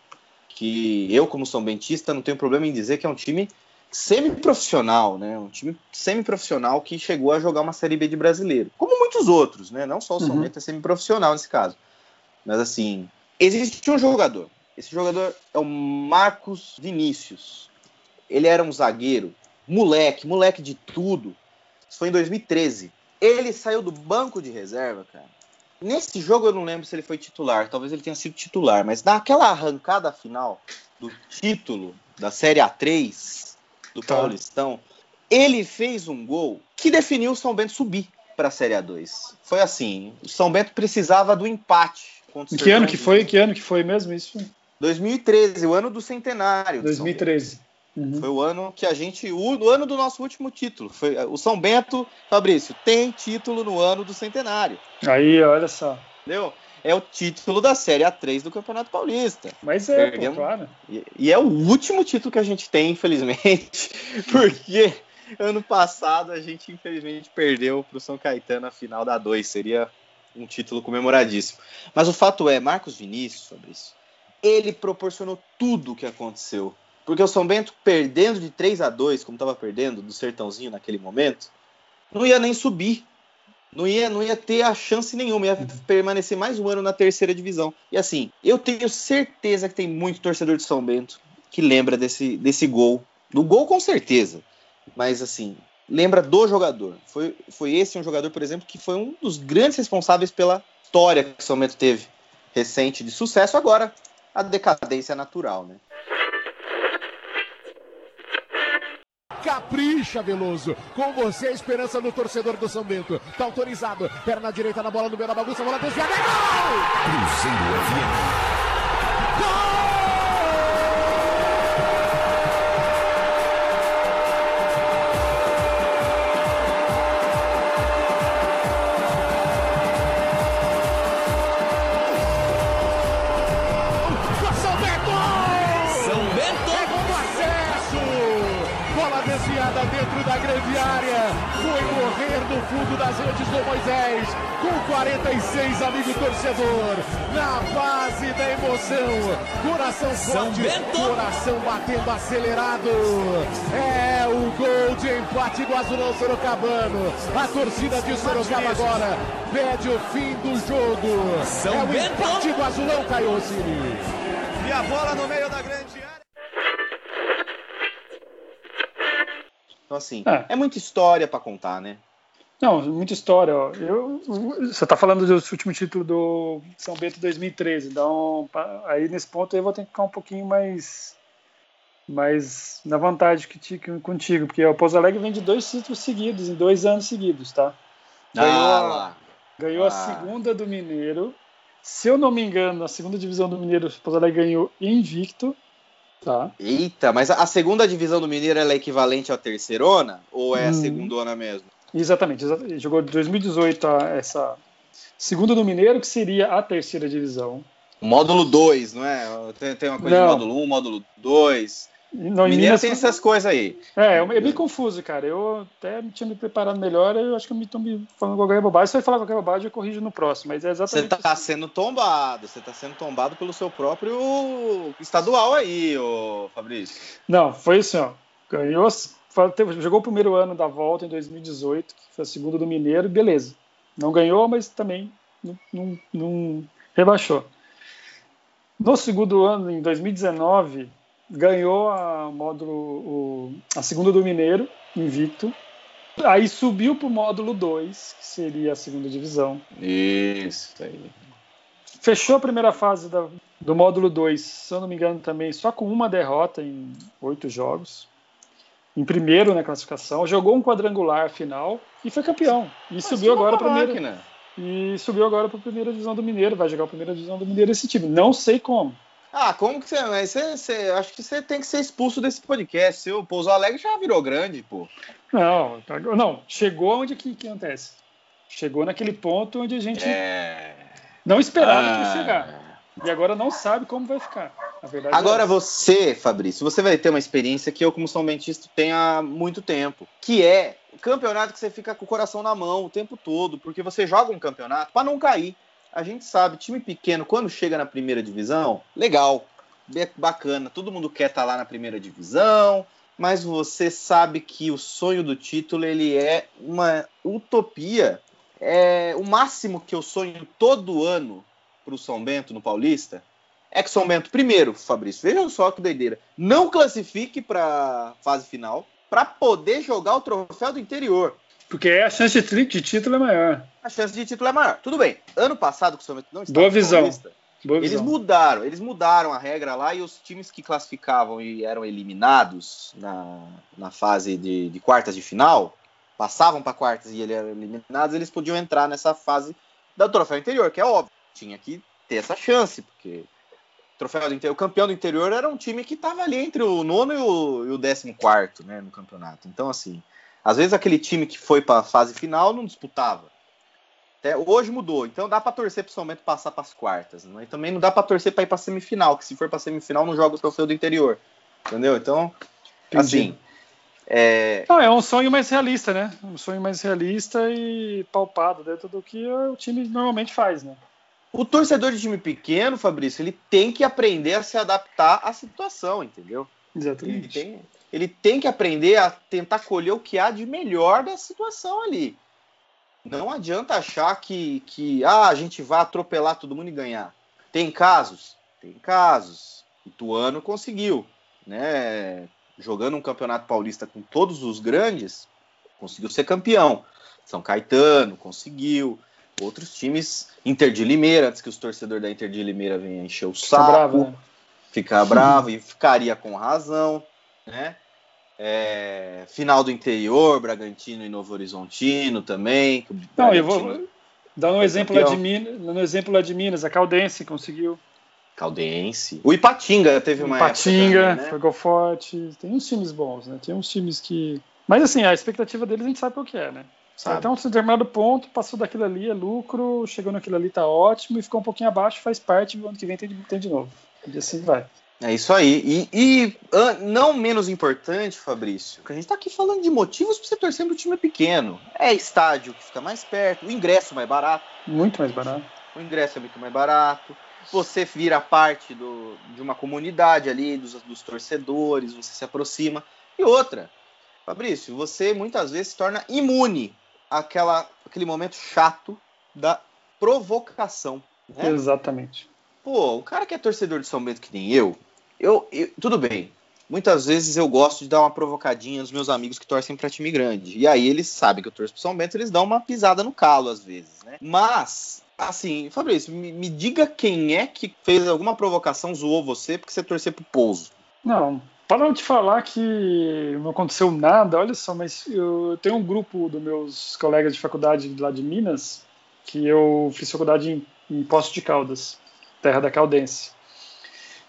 que eu, como São Bentista, não tenho problema em dizer que é um time semi-profissional, né? Um time semi-profissional que chegou a jogar uma Série B de Brasileiro. Como muitos outros, né? Não só o São Uhum. Bento é semi-profissional nesse caso. Mas assim, existe um jogador. Esse jogador é o Marcos Vinícius. Ele era um zagueiro, moleque, moleque de tudo. Isso foi em 2013. Ele saiu do banco de reserva, cara. Nesse jogo eu não lembro se ele foi titular, talvez ele tenha sido titular, mas naquela arrancada final do título da Série A3 do Tá. Paulistão, ele fez um gol que definiu o São Bento subir para a Série A2. Foi assim, o São Bento precisava do empate contra o Que ano que foi? Que ano que foi mesmo isso? 2013, o ano do centenário. do São Bento. 2013. Uhum. Foi o ano que a gente. O, o ano do nosso último título. Foi o São Bento, Fabrício, tem título no ano do centenário. Aí, olha só. Entendeu? é o título da Série A3 do Campeonato Paulista. Mas é, pô, claro. E, e é o último título que a gente tem, infelizmente, porque ano passado a gente infelizmente perdeu para o São Caetano a final da 2. Seria um título comemoradíssimo. Mas o fato é, Marcos Vinícius, Fabrício, ele proporcionou tudo o que aconteceu. Porque o São Bento perdendo de 3 a 2 como estava perdendo do Sertãozinho naquele momento, não ia nem subir. Não ia, não ia ter a chance nenhuma, ia permanecer mais um ano na terceira divisão. E assim, eu tenho certeza que tem muito torcedor de São Bento que lembra desse, desse gol. Do gol, com certeza. Mas assim, lembra do jogador. Foi, foi esse um jogador, por exemplo, que foi um dos grandes responsáveis pela história que o São Bento teve recente de sucesso. Agora, a decadência natural, né? Capricha, Veloso. Com você, a esperança no torcedor do São Bento. Tá autorizado. Perna direita na bola no meio da bagunça. Bola desviada. É gol! Cruzeiro. 96, amigo torcedor. Na base da emoção. Coração forte, coração batendo acelerado. É o gol de empate do Azulão Sorocabano. A torcida de Sorocaba agora pede o fim do jogo. São é o Bento. empate do Azulão, Caio Cine. E a bola no meio da grande área. Então, assim, ah. é muita história para contar, né? Não, muita história. Ó. Eu, você está falando do último título do São Bento 2013. Então, aí nesse ponto eu vou ter que ficar um pouquinho mais, mais na vantagem que, que contigo, porque o Pouso Alegre vem de dois títulos seguidos, em dois anos seguidos, tá? Ganhou, Ah, a- ganhou Ah. a segunda do Mineiro. Se eu não me engano, a segunda divisão do Mineiro, o Pouso Alegre ganhou invicto, tá? Eita, mas a a segunda divisão do Mineiro é equivalente à terceirona? Ou é a Hum. segundona mesmo? Exatamente, exa- ele jogou de 2018 a essa segunda do Mineiro, que seria a terceira divisão. Módulo 2, não é? Tem, tem uma coisa Não. de módulo 1, um, módulo 2. E Não, Mineiro Minas, tem essas coisas aí. É, é meio confuso, cara. Eu até tinha me preparado melhor, eu acho que eu me tô me falando qualquer bobagem. Se eu falar qualquer bobagem, eu corrijo no próximo. Mas é Você exatamente tá sendo tombado, você tá sendo tombado pelo seu próprio estadual aí, ô Fabrício. Não, foi assim, ó. Ganhou, jogou o primeiro ano da volta em 2018, que foi a segunda do Mineiro, beleza. Não ganhou, mas também não, não- não rebaixou. No segundo ano, em 2019, ganhou a módulo, o- a segunda do Mineiro, invicto. Aí subiu para o módulo 2, que seria a segunda divisão. Isso aí. Fechou a primeira fase da- do módulo 2, se eu não me engano, também só com uma derrota em oito jogos. Em primeiro na classificação, jogou um quadrangular final e foi campeão. E subiu agora para primeira máquina. e subiu agora para a primeira divisão do Mineiro, vai jogar a primeira divisão do Mineiro esse time. Não sei como. Ah, como que você. Mas você, você- acho que você tem que ser expulso desse podcast. Seu Pouso Alegre já virou grande, pô. Não, tá- não, chegou onde que, que acontece? Chegou naquele ponto onde a gente É. não esperava que ia Ah. chegar. E agora não sabe como vai ficar. Verdade é Agora essa. você, Fabrício, você vai ter uma experiência que eu, como São Bentista, tenho há muito tempo. Que é o campeonato que você fica com o coração na mão o tempo todo, porque você joga um campeonato para não cair. A gente sabe, time pequeno, quando chega na primeira divisão, legal, bacana, todo mundo quer estar lá na primeira divisão, mas você sabe que o sonho do título ele é uma utopia. É o máximo que eu sonho todo ano para o São Bento no Paulista é que São Bento, primeiro, Fabrício, veja só que doideira, não classifique para fase final para poder jogar o troféu do interior. Porque a chance de, título é maior. A chance de título é maior. Tudo bem. Ano passado que o São Bento não estava Boa visão. Paulista, Boa eles visão. mudaram, eles mudaram a regra lá e os times que classificavam e eram eliminados na, na fase de, de quartas de final, passavam para quartas e eles eram eliminados, eles podiam entrar nessa fase da troféu interior, que é óbvio. Tinha que ter essa chance, porque troféu do interior, o campeão do interior era um time que estava ali entre o nono e o, e o décimo quarto, né, no campeonato. Então, assim, às vezes aquele time que foi para a fase final não disputava. Até hoje mudou, então dá pra torcer pro São Bento passar pras quartas. Né? E também não dá pra torcer pra ir pra semifinal, que se for pra semifinal não joga o troféu do interior. Entendeu? Então, Entendi. assim. É, Não, é um sonho mais realista, né? Um sonho mais realista e palpado dentro do que o time normalmente faz, né? O torcedor de time pequeno, Fabrício, ele tem que aprender a se adaptar à situação, entendeu? Ele Exatamente. tem, ele tem que aprender a tentar colher o que há de melhor da situação ali. Não adianta achar que, que ah, a gente vai atropelar todo mundo e ganhar. Tem casos? Tem casos. Ituano conseguiu, né? Jogando um campeonato paulista com todos os grandes, conseguiu ser campeão. São Caetano conseguiu. Outros times, Inter de Limeira, antes que os torcedores da Inter de Limeira venham encher o Fica saco bravo, né? ficar bravo e ficaria com razão, né? É, final do interior, Bragantino e Novo Horizontino também. Não, eu vou dar um exemplo lá de. Minas, no exemplo lá de Minas, a Caldense conseguiu. Caldense. O Ipatinga teve uma Patinga, época né? foi gol forte. Tem uns times bons, né? Tem uns times que. Mas assim, a expectativa deles a gente sabe qual que é, né? Sabe? Então, se determinado ponto, passou daquilo ali, é lucro, chegou naquilo ali, tá ótimo, e ficou um pouquinho abaixo, faz parte, o ano que vem tem, tem de novo. E assim vai. É isso aí. E, e, não menos importante, Fabrício, que a gente tá aqui falando de motivos para você torcer pro time pequeno. É estádio que fica mais perto, o ingresso mais barato. Muito mais barato. o ingresso é muito mais barato, você vira parte do, de uma comunidade ali, dos, dos torcedores, você se aproxima. E outra, Fabrício, você muitas vezes se torna imune àquela, àquele momento chato da provocação. Né? Exatamente. Pô, o cara que é torcedor de São Bento que nem eu, eu, eu- tudo bem. Muitas vezes eu gosto de dar uma provocadinha aos meus amigos que torcem pra time grande. E aí eles sabem que eu torço pro São Bento, eles dão uma pisada no calo às vezes, né? Mas, assim, Fabrício, me, me diga quem é que fez alguma provocação, zoou você porque você torcer pro Pouso. Não, para não te falar que não aconteceu nada, olha só, mas eu tenho um grupo dos meus colegas de faculdade lá de Minas, que eu fiz faculdade em, em Poço de Caldas, terra da Caldense.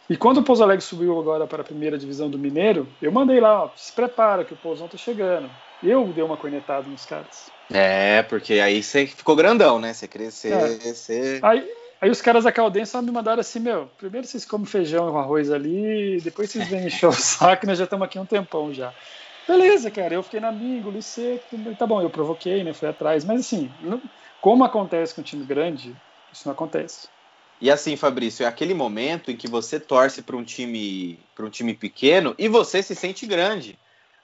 E quando o Pouso Alegre subiu agora para a primeira divisão do Mineiro, eu mandei lá, ó, se prepara que o Pousão tá chegando. Eu dei uma cornetada nos caras. É, porque aí você ficou grandão, né? Você crescer, É. você... Aí, aí os caras da Caldense só me mandaram assim, meu, primeiro vocês comem feijão com arroz ali, depois vocês vêm encher o saco, nós já estamos aqui um tempão já. Beleza, cara, eu fiquei na minha, engoli seco, tá bom, eu provoquei, né, fui atrás, mas assim, não- como acontece com um time grande, isso não acontece. E assim, Fabrício, é aquele momento em que você torce para um time para um time pequeno e você se sente grande.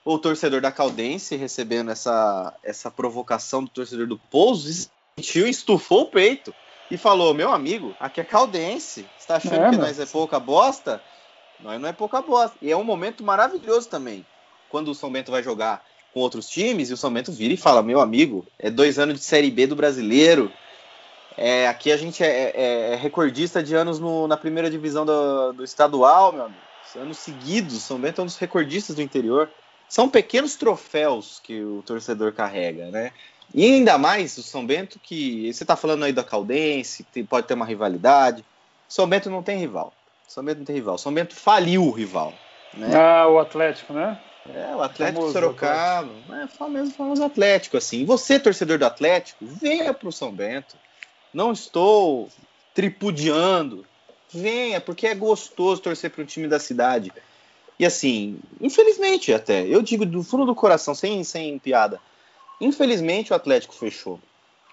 O torcedor da Caldense recebendo essa, essa provocação do torcedor do Pouso sentiu, estufou o peito e falou: Meu amigo, aqui é Caldense. Você tá achando É, que nós é pouca bosta? Nós não é pouca bosta. E é um momento maravilhoso também. Quando o São Bento vai jogar com outros times e o São Bento vira e fala: Meu amigo, é dois anos de Série B do brasileiro. É, aqui a gente é, é- é recordista de anos no- na primeira divisão do, do estadual, meu amigo. Anos seguidos, São Bento é um dos recordistas do interior. São pequenos troféus que o torcedor carrega, né? E ainda mais o São Bento, que você tá falando aí da Caldense, que pode ter uma rivalidade. São Bento não tem rival. São Bento não tem rival. São Bento faliu o rival. Né? Ah, o Atlético, né? É, o Atlético Famoso Sorocaba. É famoso, famoso Atlético, assim. Você, torcedor do Atlético, venha pro São Bento. Não estou tripudiando. Venha, porque é gostoso torcer para um time da cidade. E assim, infelizmente até, eu digo do fundo do coração, sem, sem piada. Infelizmente o Atlético fechou.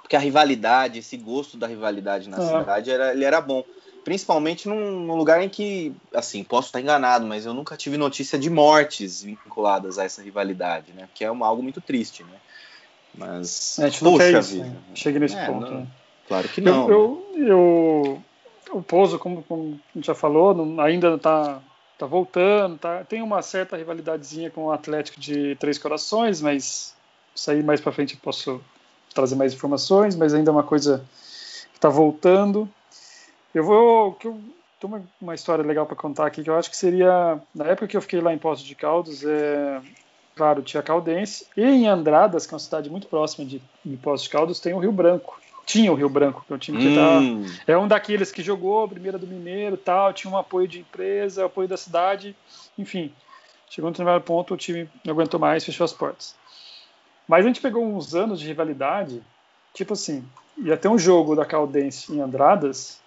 Porque a rivalidade, esse gosto da rivalidade na É. cidade, era, ele era bom. Principalmente num, num lugar em que, assim, posso estar enganado, mas eu nunca tive notícia de mortes vinculadas a essa rivalidade, né? Que é uma, algo muito triste, né? Mas, A gente não poxa isso, vida. né? Chegue nesse É, ponto. não. né? Claro que não. né? Eu, eu, eu- o Pouso, como, como a gente já falou, não- ainda está tá voltando, tá, tem uma certa rivalidadezinha com o Atlético de Três Corações, mas isso aí mais para frente eu posso trazer mais informações, mas ainda é uma coisa que está voltando. Eu vou. Que eu, tem uma, uma história legal para contar aqui que eu acho que seria. Na época que eu fiquei lá em Poços de Caldas, é, claro, tinha Caldense, e em Andradas, que é uma cidade muito próxima de, de Poços de Caldas, tem o Rio Branco. Tinha o Rio Branco, que é o time que tá, Hum, é um daqueles que jogou a primeira do Mineiro tal, tinha um apoio de empresa, apoio da cidade, enfim. Chegou no determinado ponto, o time não aguentou mais, fechou as portas. Mas a gente pegou uns anos de rivalidade, tipo assim, ia ter um jogo da Caldense em Andradas,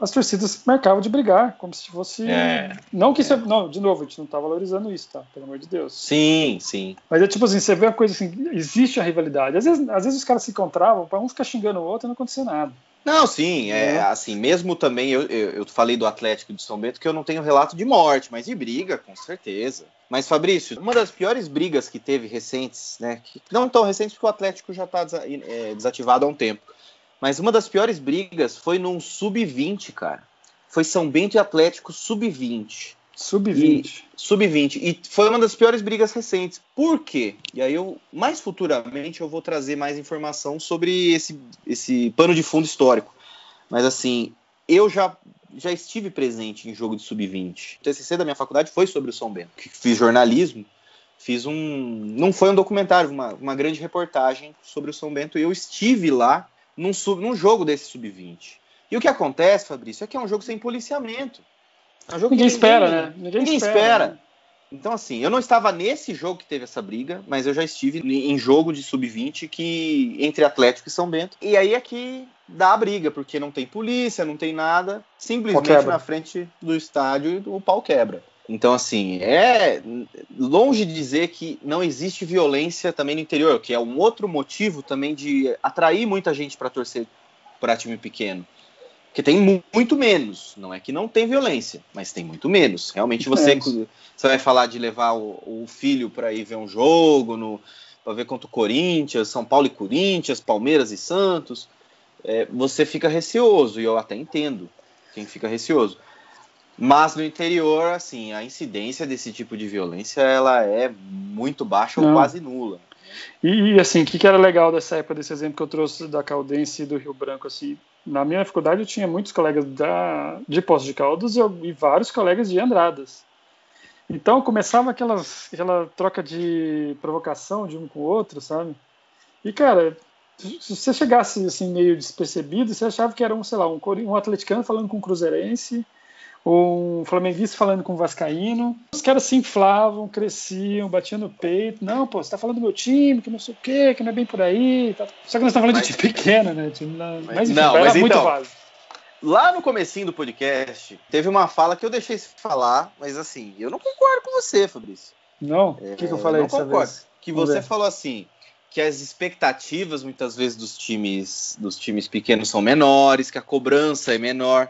as torcidas marcavam de brigar, como se fosse. É. Não que isso é. Não, de novo, a gente não tá valorizando isso, tá? Pelo amor de Deus. Sim, sim. Mas é tipo assim, você vê uma coisa assim, existe a rivalidade. Às vezes, às vezes os caras se encontravam pra um ficar xingando o outro e não acontecer nada. Não, sim, é, É. assim, mesmo também, eu, eu, eu falei do Atlético de São Bento que eu não tenho relato de morte, mas de briga, com certeza. Mas, Fabrício, uma das piores brigas que teve recentes, né, que não tão recentes porque o Atlético já está desativado há um tempo, mas uma das piores brigas foi num Sub-20, cara. Foi São Bento e Atlético Sub-20. Sub-20. Sub-20. E foi uma das piores brigas recentes. Por quê? E aí eu, mais futuramente, eu vou trazer mais informação sobre esse, esse pano de fundo histórico. Mas assim, eu já, já estive presente em jogo de Sub-20. O TCC da minha faculdade foi sobre o São Bento. Fiz jornalismo, fiz um... Não foi um documentário, uma, uma grande reportagem sobre o São Bento. Eu estive lá num, sub, num jogo desse Sub-20. E o que acontece, Fabrício, é que é um jogo sem policiamento. É um jogo Ninguém que espera, né? Ninguém, Ninguém espera. espera. né? Então, assim, eu não estava nesse jogo que teve essa briga, mas eu já estive em jogo de sub-20 que entre Atlético e São Bento. E aí é que dá a briga, porque não tem polícia, não tem nada. Simplesmente na frente do estádio o pau quebra. Então, assim, é longe de dizer que não existe violência também no interior, que é um outro motivo também de atrair muita gente para torcer para time pequeno. Porque tem mu- muito menos. Não é que não tem violência, mas tem muito menos. Realmente você, você vai falar de levar o, o filho para ir ver um jogo, no, para ver contra o Corinthians, São Paulo e Corinthians, Palmeiras e Santos. é, você fica receoso, e eu até entendo quem fica receoso. Mas no interior, assim, a incidência desse tipo de violência ela é muito baixa ou Não. quase nula. E, e, assim, o que, que era legal dessa época, desse exemplo que eu trouxe da Caldense e do Rio Branco, assim, na minha faculdade eu tinha muitos colegas da, de Poços de Caldas e, e vários colegas de Andradas. Então começava aquelas, aquela troca de provocação de um com o outro, sabe? E, cara, se você chegasse assim meio despercebido, você achava que era um, sei lá, um, um atleticano falando com um cruzeirense, um flamenguista falando com um vascaíno. Os caras se inflavam, cresciam, batiam no peito. Não, pô, você tá falando do meu time, que não sei o quê, que não é bem por aí. tá. Só que nós estamos falando Mas- de time pequeno, né? Mas- enfim, não, mas muito então, vago. Lá no comecinho do podcast, teve uma fala que eu deixei falar, mas assim, eu não concordo com você, Fabrício. Não? O que, que eu É, falei não dessa concordo. vez? Que Vamos você ver. falou assim, que as expectativas muitas vezes dos times, dos times pequenos são menores, que a cobrança é menor.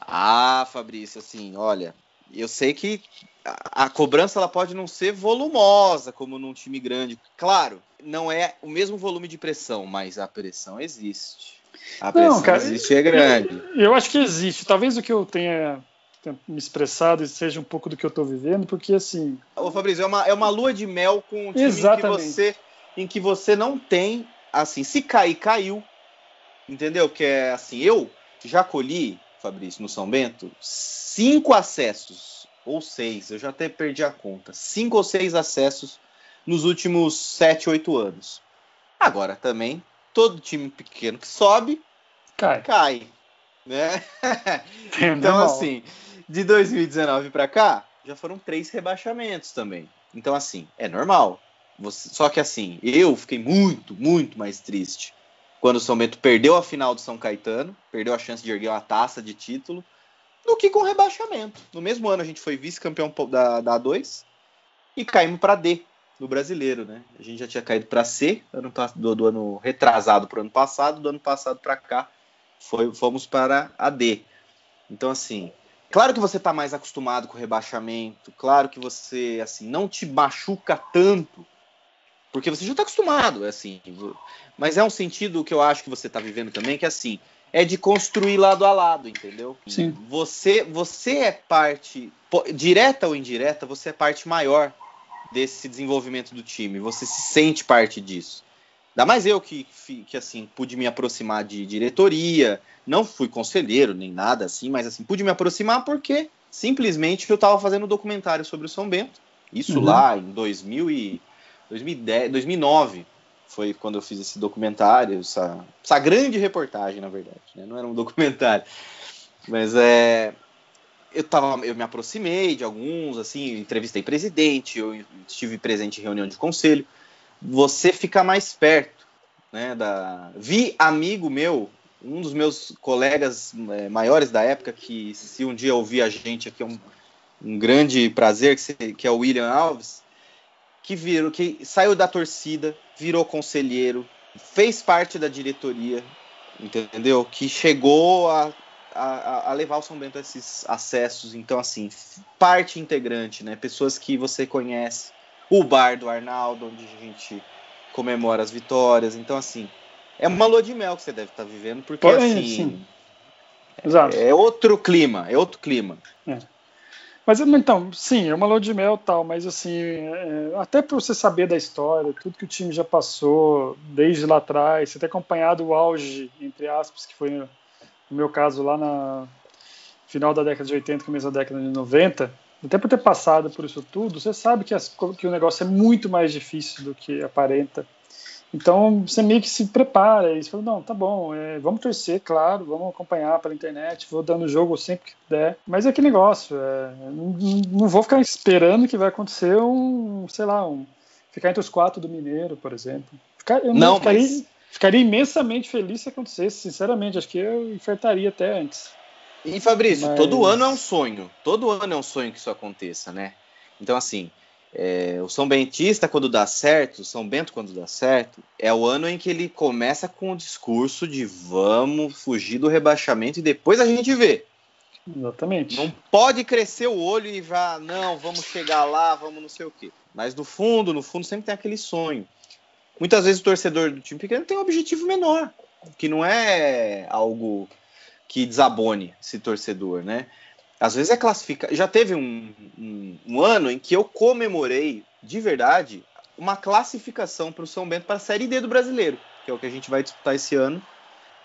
Ah, Fabrício, assim, olha, eu sei que a, a cobrança ela pode não ser volumosa como num time grande. Claro, não é o mesmo volume de pressão, mas a pressão existe. A pressão cara, existe e é grande. Eu acho que existe. Talvez o que eu tenha me expressado seja um pouco do que eu tô vivendo, porque assim, Ô, Fabrício, é uma, é uma lua de mel com um time em que, Exatamente. você, em que você não tem, assim, se cair, caiu. Entendeu? Que é assim, eu já colhi, Fabrício, no São Bento, cinco acessos, ou seis, eu já até perdi a conta, cinco ou seis acessos nos últimos sete, oito anos. Agora também, todo time pequeno que sobe, cai. cai. Né? Então, assim, de 2019 pra cá, já foram três rebaixamentos também. Então, assim, é normal. Você- Só que, assim, eu fiquei muito, muito mais triste quando o São Bento perdeu a final do São Caetano, perdeu a chance de erguer uma taça de título, do que com o rebaixamento. No mesmo ano, a gente foi vice-campeão da, da A2 e caímos pra D no brasileiro, né? A gente já tinha caído pra C ano, do, do ano retrasado pro ano passado, do ano passado pra cá foi, fomos para a D. Então, assim, claro que você está mais acostumado com o rebaixamento, claro que você, assim, não te machuca tanto, porque você já está acostumado, assim. Mas é um sentido que eu acho que você está vivendo também, que, assim, é de construir lado a lado, entendeu? Sim. Você, você é parte, direta ou indireta, você é parte maior desse desenvolvimento do time, você se sente parte disso. Ainda mais eu que, que assim, pude me aproximar de diretoria, não fui conselheiro nem nada assim, mas assim, pude me aproximar porque simplesmente eu estava fazendo um documentário sobre o São Bento. Isso Uhum. lá em 2000 e 2010, 2009 foi quando eu fiz esse documentário, essa, essa grande reportagem, na verdade, né? não era um documentário. Mas é eu tava, eu me aproximei de alguns, assim, entrevistei presidente, eu estive presente em reunião de conselho. Você fica mais perto, né? Da... Vi amigo meu, um dos meus colegas é, maiores da época, que se um dia ouvir a gente aqui é um, um grande prazer, que, que é o William Alves, que virou, que saiu da torcida, virou conselheiro, fez parte da diretoria, entendeu? Que chegou a, a, a levar o São Bento a esses acessos. Então, assim, parte integrante, né? Pessoas que você conhece. O bar do Arnaldo, onde a gente comemora as vitórias. Então, assim, é uma lua de mel que você deve estar vivendo, porque, Pô, é, assim, sim. Exato. é outro clima, é outro clima. Mas então, sim, é uma lua de mel tal, mas assim, é, até para você saber da história, tudo que o time já passou desde lá atrás, você ter acompanhado o auge, entre aspas, que foi no meu caso lá na final da década de 80, começo da década de 90, até por ter passado por isso tudo, você sabe que, as- que o negócio é muito mais difícil do que aparenta. Então você meio que se prepara e você fala, não, tá bom, é, vamos torcer, claro, vamos acompanhar pela internet, vou dando jogo sempre que puder. Mas é que negócio, é, não, não vou ficar esperando que vai acontecer um, sei lá, um ficar entre os quatro do Mineiro, por exemplo. Ficar- eu Não, ficaria, mas- ficaria imensamente feliz se acontecesse, sinceramente, acho que eu ofertaria até antes. E Fabrício, Mas- todo ano é um sonho. Todo ano é um sonho que isso aconteça, né? Então, assim, é, o São Bentista, quando dá certo, o São Bento, quando dá certo, é o ano em que ele começa com o discurso de vamos fugir do rebaixamento e depois a gente vê. Exatamente. Não pode crescer o olho e já, não, vamos chegar lá, vamos não sei o quê. Mas no fundo, no fundo, sempre tem aquele sonho. Muitas vezes o torcedor do time pequeno tem um objetivo menor, que não é algo que desabone esse torcedor, né? Às vezes é classificar. Já teve um, um- um ano em que eu comemorei, de verdade, uma classificação para o São Bento para a Série D do Brasileiro, que é o que a gente vai disputar esse ano,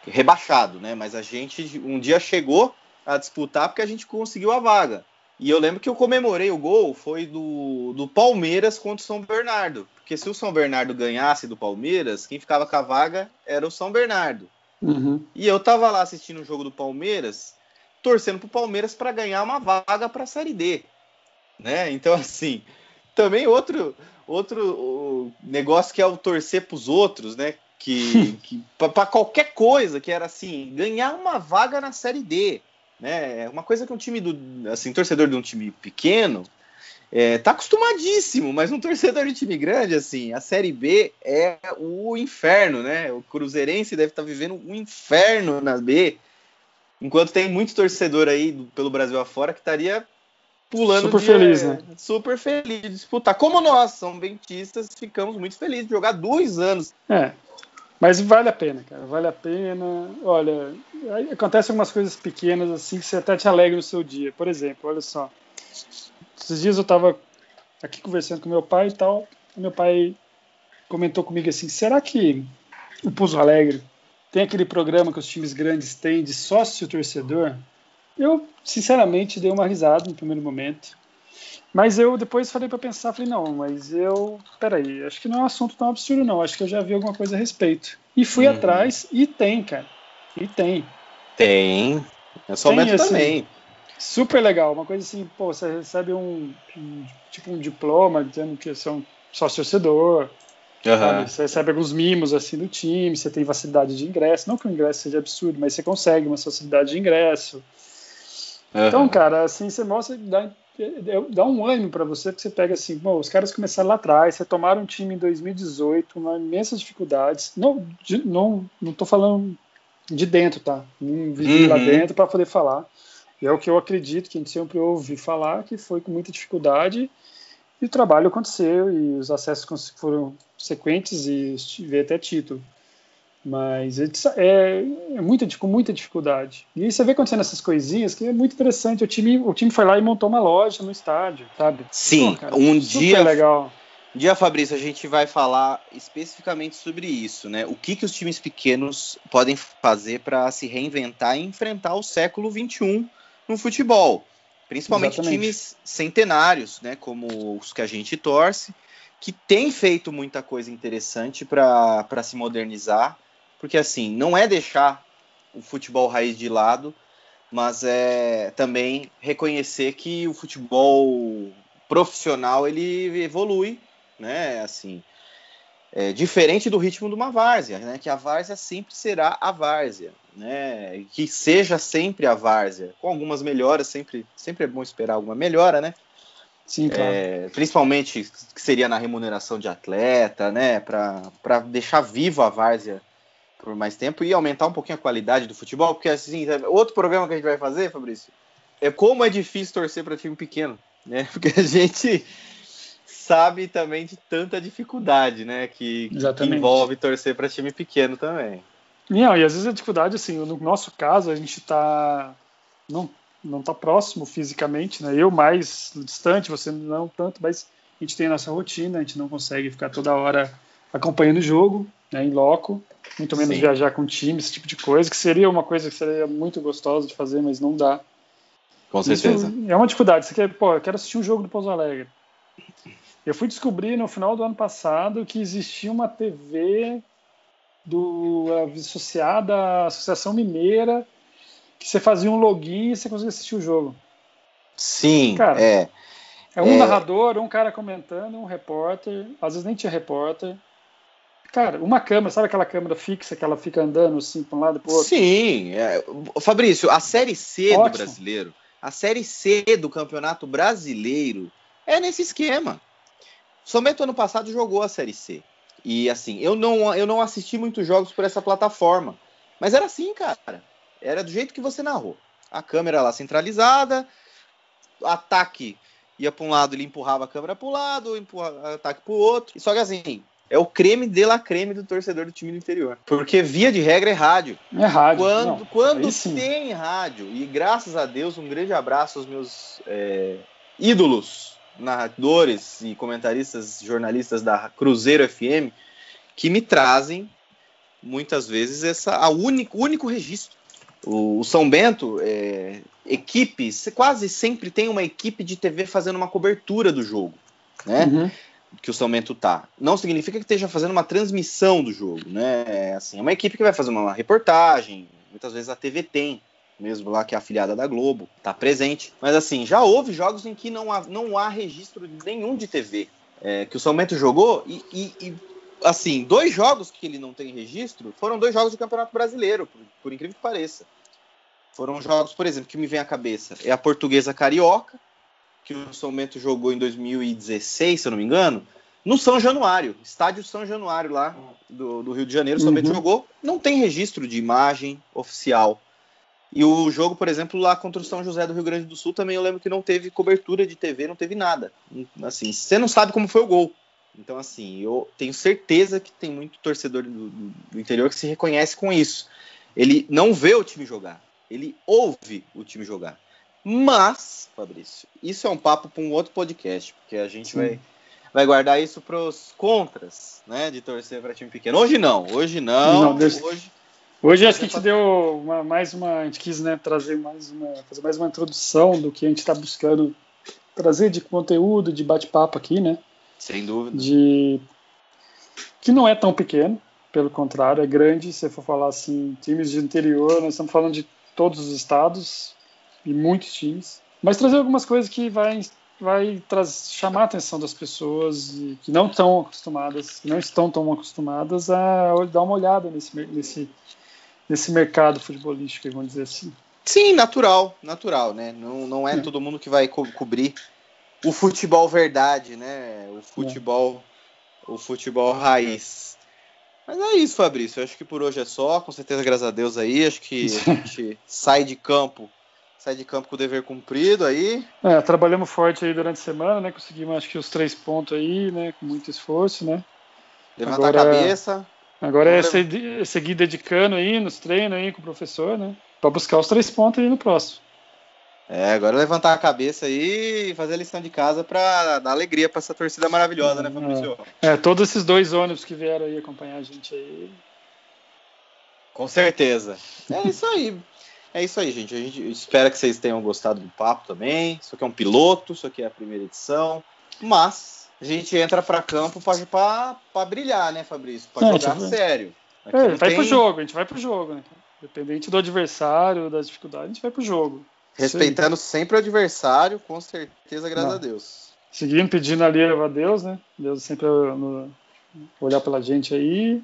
rebaixado, né? Mas a gente um dia chegou a disputar porque a gente conseguiu a vaga. E eu lembro que eu comemorei o gol foi do, do Palmeiras contra o São Bernardo. Porque se o São Bernardo ganhasse do Palmeiras, quem ficava com a vaga era o São Bernardo. Uhum. E eu tava lá assistindo o jogo do Palmeiras, torcendo pro Palmeiras para ganhar uma vaga para a Série D, né? Então assim, também outro outro o, negócio que é o torcer pros outros, né? Que, que para qualquer coisa que era assim, ganhar uma vaga na Série D, né? É uma coisa que um time do assim, torcedor de um time pequeno é, tá acostumadíssimo, mas um torcedor de time grande, assim, a Série B é o inferno, né? O Cruzeirense deve estar vivendo um inferno na B, enquanto tem muito torcedor aí do- pelo Brasil afora que estaria pulando Super de- feliz, né? Super feliz de disputar. Como nós, São Bentistas, ficamos muito felizes de jogar dois anos. É. Mas vale a pena, cara. Vale a pena. Olha, acontecem algumas coisas pequenas assim que você até te alegra no seu dia. Por exemplo, olha só. Esses dias eu tava aqui conversando com meu pai e tal. e meu pai comentou comigo assim: será que o Pouso Alegre tem aquele programa que os times grandes têm de sócio torcedor? Eu, sinceramente, dei uma risada no primeiro momento. Mas eu depois falei para pensar, falei, não, mas eu, peraí, acho que não é um assunto tão absurdo não, acho que eu já vi alguma coisa a respeito. E fui Uhum. atrás e tem, cara. E tem. Tem. É só Tem, assim, também. Super legal, uma coisa assim, pô, você recebe um, um- tipo um diploma dizendo que você é um sócio torcedor, Sabe? Você recebe alguns mimos assim do time, você tem facilidade de ingresso, não que o ingresso seja absurdo, mas você consegue uma facilidade de ingresso. Então, aham. cara, assim, você mostra, dá, dá um ânimo pra você, porque você pega assim, bom, os caras começaram lá atrás, você tomaram um time em 2018, uma imensas dificuldades. Não, de, não, não tô falando de dentro, tá? Não vivi lá Uhum. dentro para poder falar. E é o que eu acredito que a gente sempre ouve falar, que foi com muita dificuldade e o trabalho aconteceu e os acessos foram sequentes e tive até título. Mas é, é muita, com muita dificuldade. E aí você vê acontecendo essas coisinhas que é muito interessante. O time, o time foi lá e montou uma loja no estádio, sabe? Sim, Pô, cara, um super dia legal. Um dia, Fabrício, a gente vai falar especificamente sobre isso, né? O que, que os times pequenos podem fazer para se reinventar e enfrentar o século XXI no futebol. Principalmente Exatamente. times centenários, né? Como os que a gente torce, que têm feito muita coisa interessante para se modernizar. Porque, assim, não é deixar o futebol raiz de lado, mas é também reconhecer que o futebol profissional ele evolui né? Assim, É, diferente do ritmo de uma várzea, né? Que a várzea sempre será a várzea, né? Que seja sempre a várzea, com algumas melhoras, sempre, sempre é bom esperar alguma melhora, né? Sim, claro. É, principalmente que seria na remuneração de atleta, né? Para deixar viva a várzea por mais tempo e aumentar um pouquinho a qualidade do futebol, porque assim, outro programa que a gente vai fazer, Fabrício, é como é difícil torcer para time pequeno, né? Porque a gente sabe também de tanta dificuldade, né? Que, que envolve torcer para time pequeno também. Não, e às vezes a dificuldade, assim, no nosso caso, a gente tá. Não, não tá próximo fisicamente, né? Eu mais distante, você não tanto, mas a gente tem a nossa rotina, a gente não consegue ficar toda hora acompanhando o jogo, né, em loco, muito menos Sim. viajar com time, esse tipo de coisa, que seria uma coisa que seria muito gostosa de fazer, mas não dá. Com Isso certeza. é uma dificuldade. Você quer, pô, eu quero assistir um jogo do Pouso Alegre. Eu fui descobrir no final do ano passado que existia uma TV do, associada à Associação Mineira que você fazia um login e você conseguia assistir o jogo. Sim, Cara, é. É um É. narrador, um cara comentando, um repórter, às vezes nem tinha repórter. Cara, uma câmera, sabe aquela câmera fixa que ela fica andando assim para um lado e pro outro? Sim, é, Fabrício, a Série C do Ótimo. brasileiro, a Série C do Campeonato Brasileiro é nesse esquema. Somente ano passado jogou a Série C. E assim, eu não, eu não assisti muitos jogos por essa plataforma. Mas era assim, cara. Era do jeito que você narrou. A câmera lá centralizada, ataque ia para um lado, ele empurrava a câmera para o lado, empurra, ataque para o outro. Só que assim, é o creme de la creme do torcedor do time do interior. Porque via de regra é rádio. É rádio. Quando, Não, quando tem rádio, e graças a Deus, um grande abraço aos meus é, ídolos, narradores e comentaristas, jornalistas da Cruzeiro FM, que me trazem muitas vezes essa a único, único registro. O, o São Bento, é, equipe, se- quase sempre tem uma equipe de TV fazendo uma cobertura do jogo, né? Uhum. que o São Bento tá. Não significa que esteja fazendo uma transmissão do jogo, né? É, assim, é uma equipe que vai fazer uma reportagem, muitas vezes a TV tem, mesmo lá que é afiliada da Globo, tá presente. Mas assim, já houve jogos em que não há, não há registro nenhum de TV é, que o São Bento jogou e, e- e, assim, dois jogos que ele não tem registro foram dois jogos de Campeonato Brasileiro, por, por incrível que pareça. Foram jogos, por exemplo, que me vem à cabeça. É a Portuguesa Carioca, que o São Bento jogou em 2016, se eu não me engano, no São Januário, estádio São Januário lá do, do Rio de Janeiro, o São Uhum. Bento jogou, não tem registro de imagem oficial. E o jogo, por exemplo, lá contra o São José do Rio Grande do Sul, também eu lembro que não teve cobertura de TV, não teve nada. Assim, você não sabe como foi o gol. Então, assim, eu tenho certeza que tem muito torcedor do, do- do interior que se reconhece com isso. Ele não vê o time jogar, ele ouve o time jogar. Mas, Fabrício, isso é um papo para um outro podcast, porque a gente Sim. vai, vai guardar isso para os contras, né, de torcer para time pequeno. Hoje não, hoje não. Não, hoje Hoje acho que a gente deu uma- mais uma. A gente quis né, trazer mais uma. fazer mais uma introdução do que a gente está buscando trazer de conteúdo, de bate-papo aqui, né? sem dúvida. De. Que não é tão pequeno, pelo contrário, é grande. Se você for falar assim, times de interior, nós estamos falando de todos os estados e muitos times. Mas trazer algumas coisas que vai, vai traz, chamar a atenção das pessoas que não estão acostumadas, que não estão tão acostumadas a dar uma olhada nesse, nesse, nesse mercado futebolístico, vamos dizer assim. Sim, natural, natural, né? Não, não é, É. todo mundo que vai co- cobrir o futebol verdade, né? O futebol, o futebol raiz. Mas é isso, Fabrício. Eu acho que por hoje é só. Com certeza, graças a Deus aí. Acho que a gente sai de campo, sai de campo com o dever cumprido aí. É, trabalhamos forte aí durante a semana, né? Conseguimos acho que os três pontos aí, né? Com muito esforço, né? Levantar Agora- a cabeça. Agora é seguir, dedicando aí nos treinos aí com o professor, né? Pra buscar os três pontos aí no próximo. É, agora levantar a cabeça aí e fazer a lição de casa pra dar alegria pra essa torcida maravilhosa, né, Fabrício? É, todos esses dois ônibus que vieram aí acompanhar a gente aí. Com certeza. É isso aí. É isso aí, gente. A gente espera que vocês tenham gostado do papo também. Isso aqui é um piloto, isso aqui é a primeira edição. Mas a gente entra pra campo pra brilhar, né, Fabrício? Pra É, jogar tipo, sério. Aqui É, vai tem- pro jogo, a gente vai pro jogo, né? Dependente do adversário, das dificuldades, a gente vai pro jogo. Respeitando sempre o adversário, com certeza, graças Não. a Deus. Seguindo pedindo ali a Deus, né? Deus sempre no- olhar pela gente aí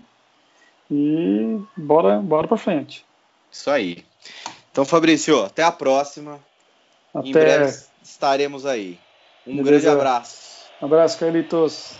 e bora, bora para frente. Isso aí. Então, Fabrício, até a próxima. Em Até. breve estaremos aí. Um Beleza. grande abraço. Um abraço, Carlitos.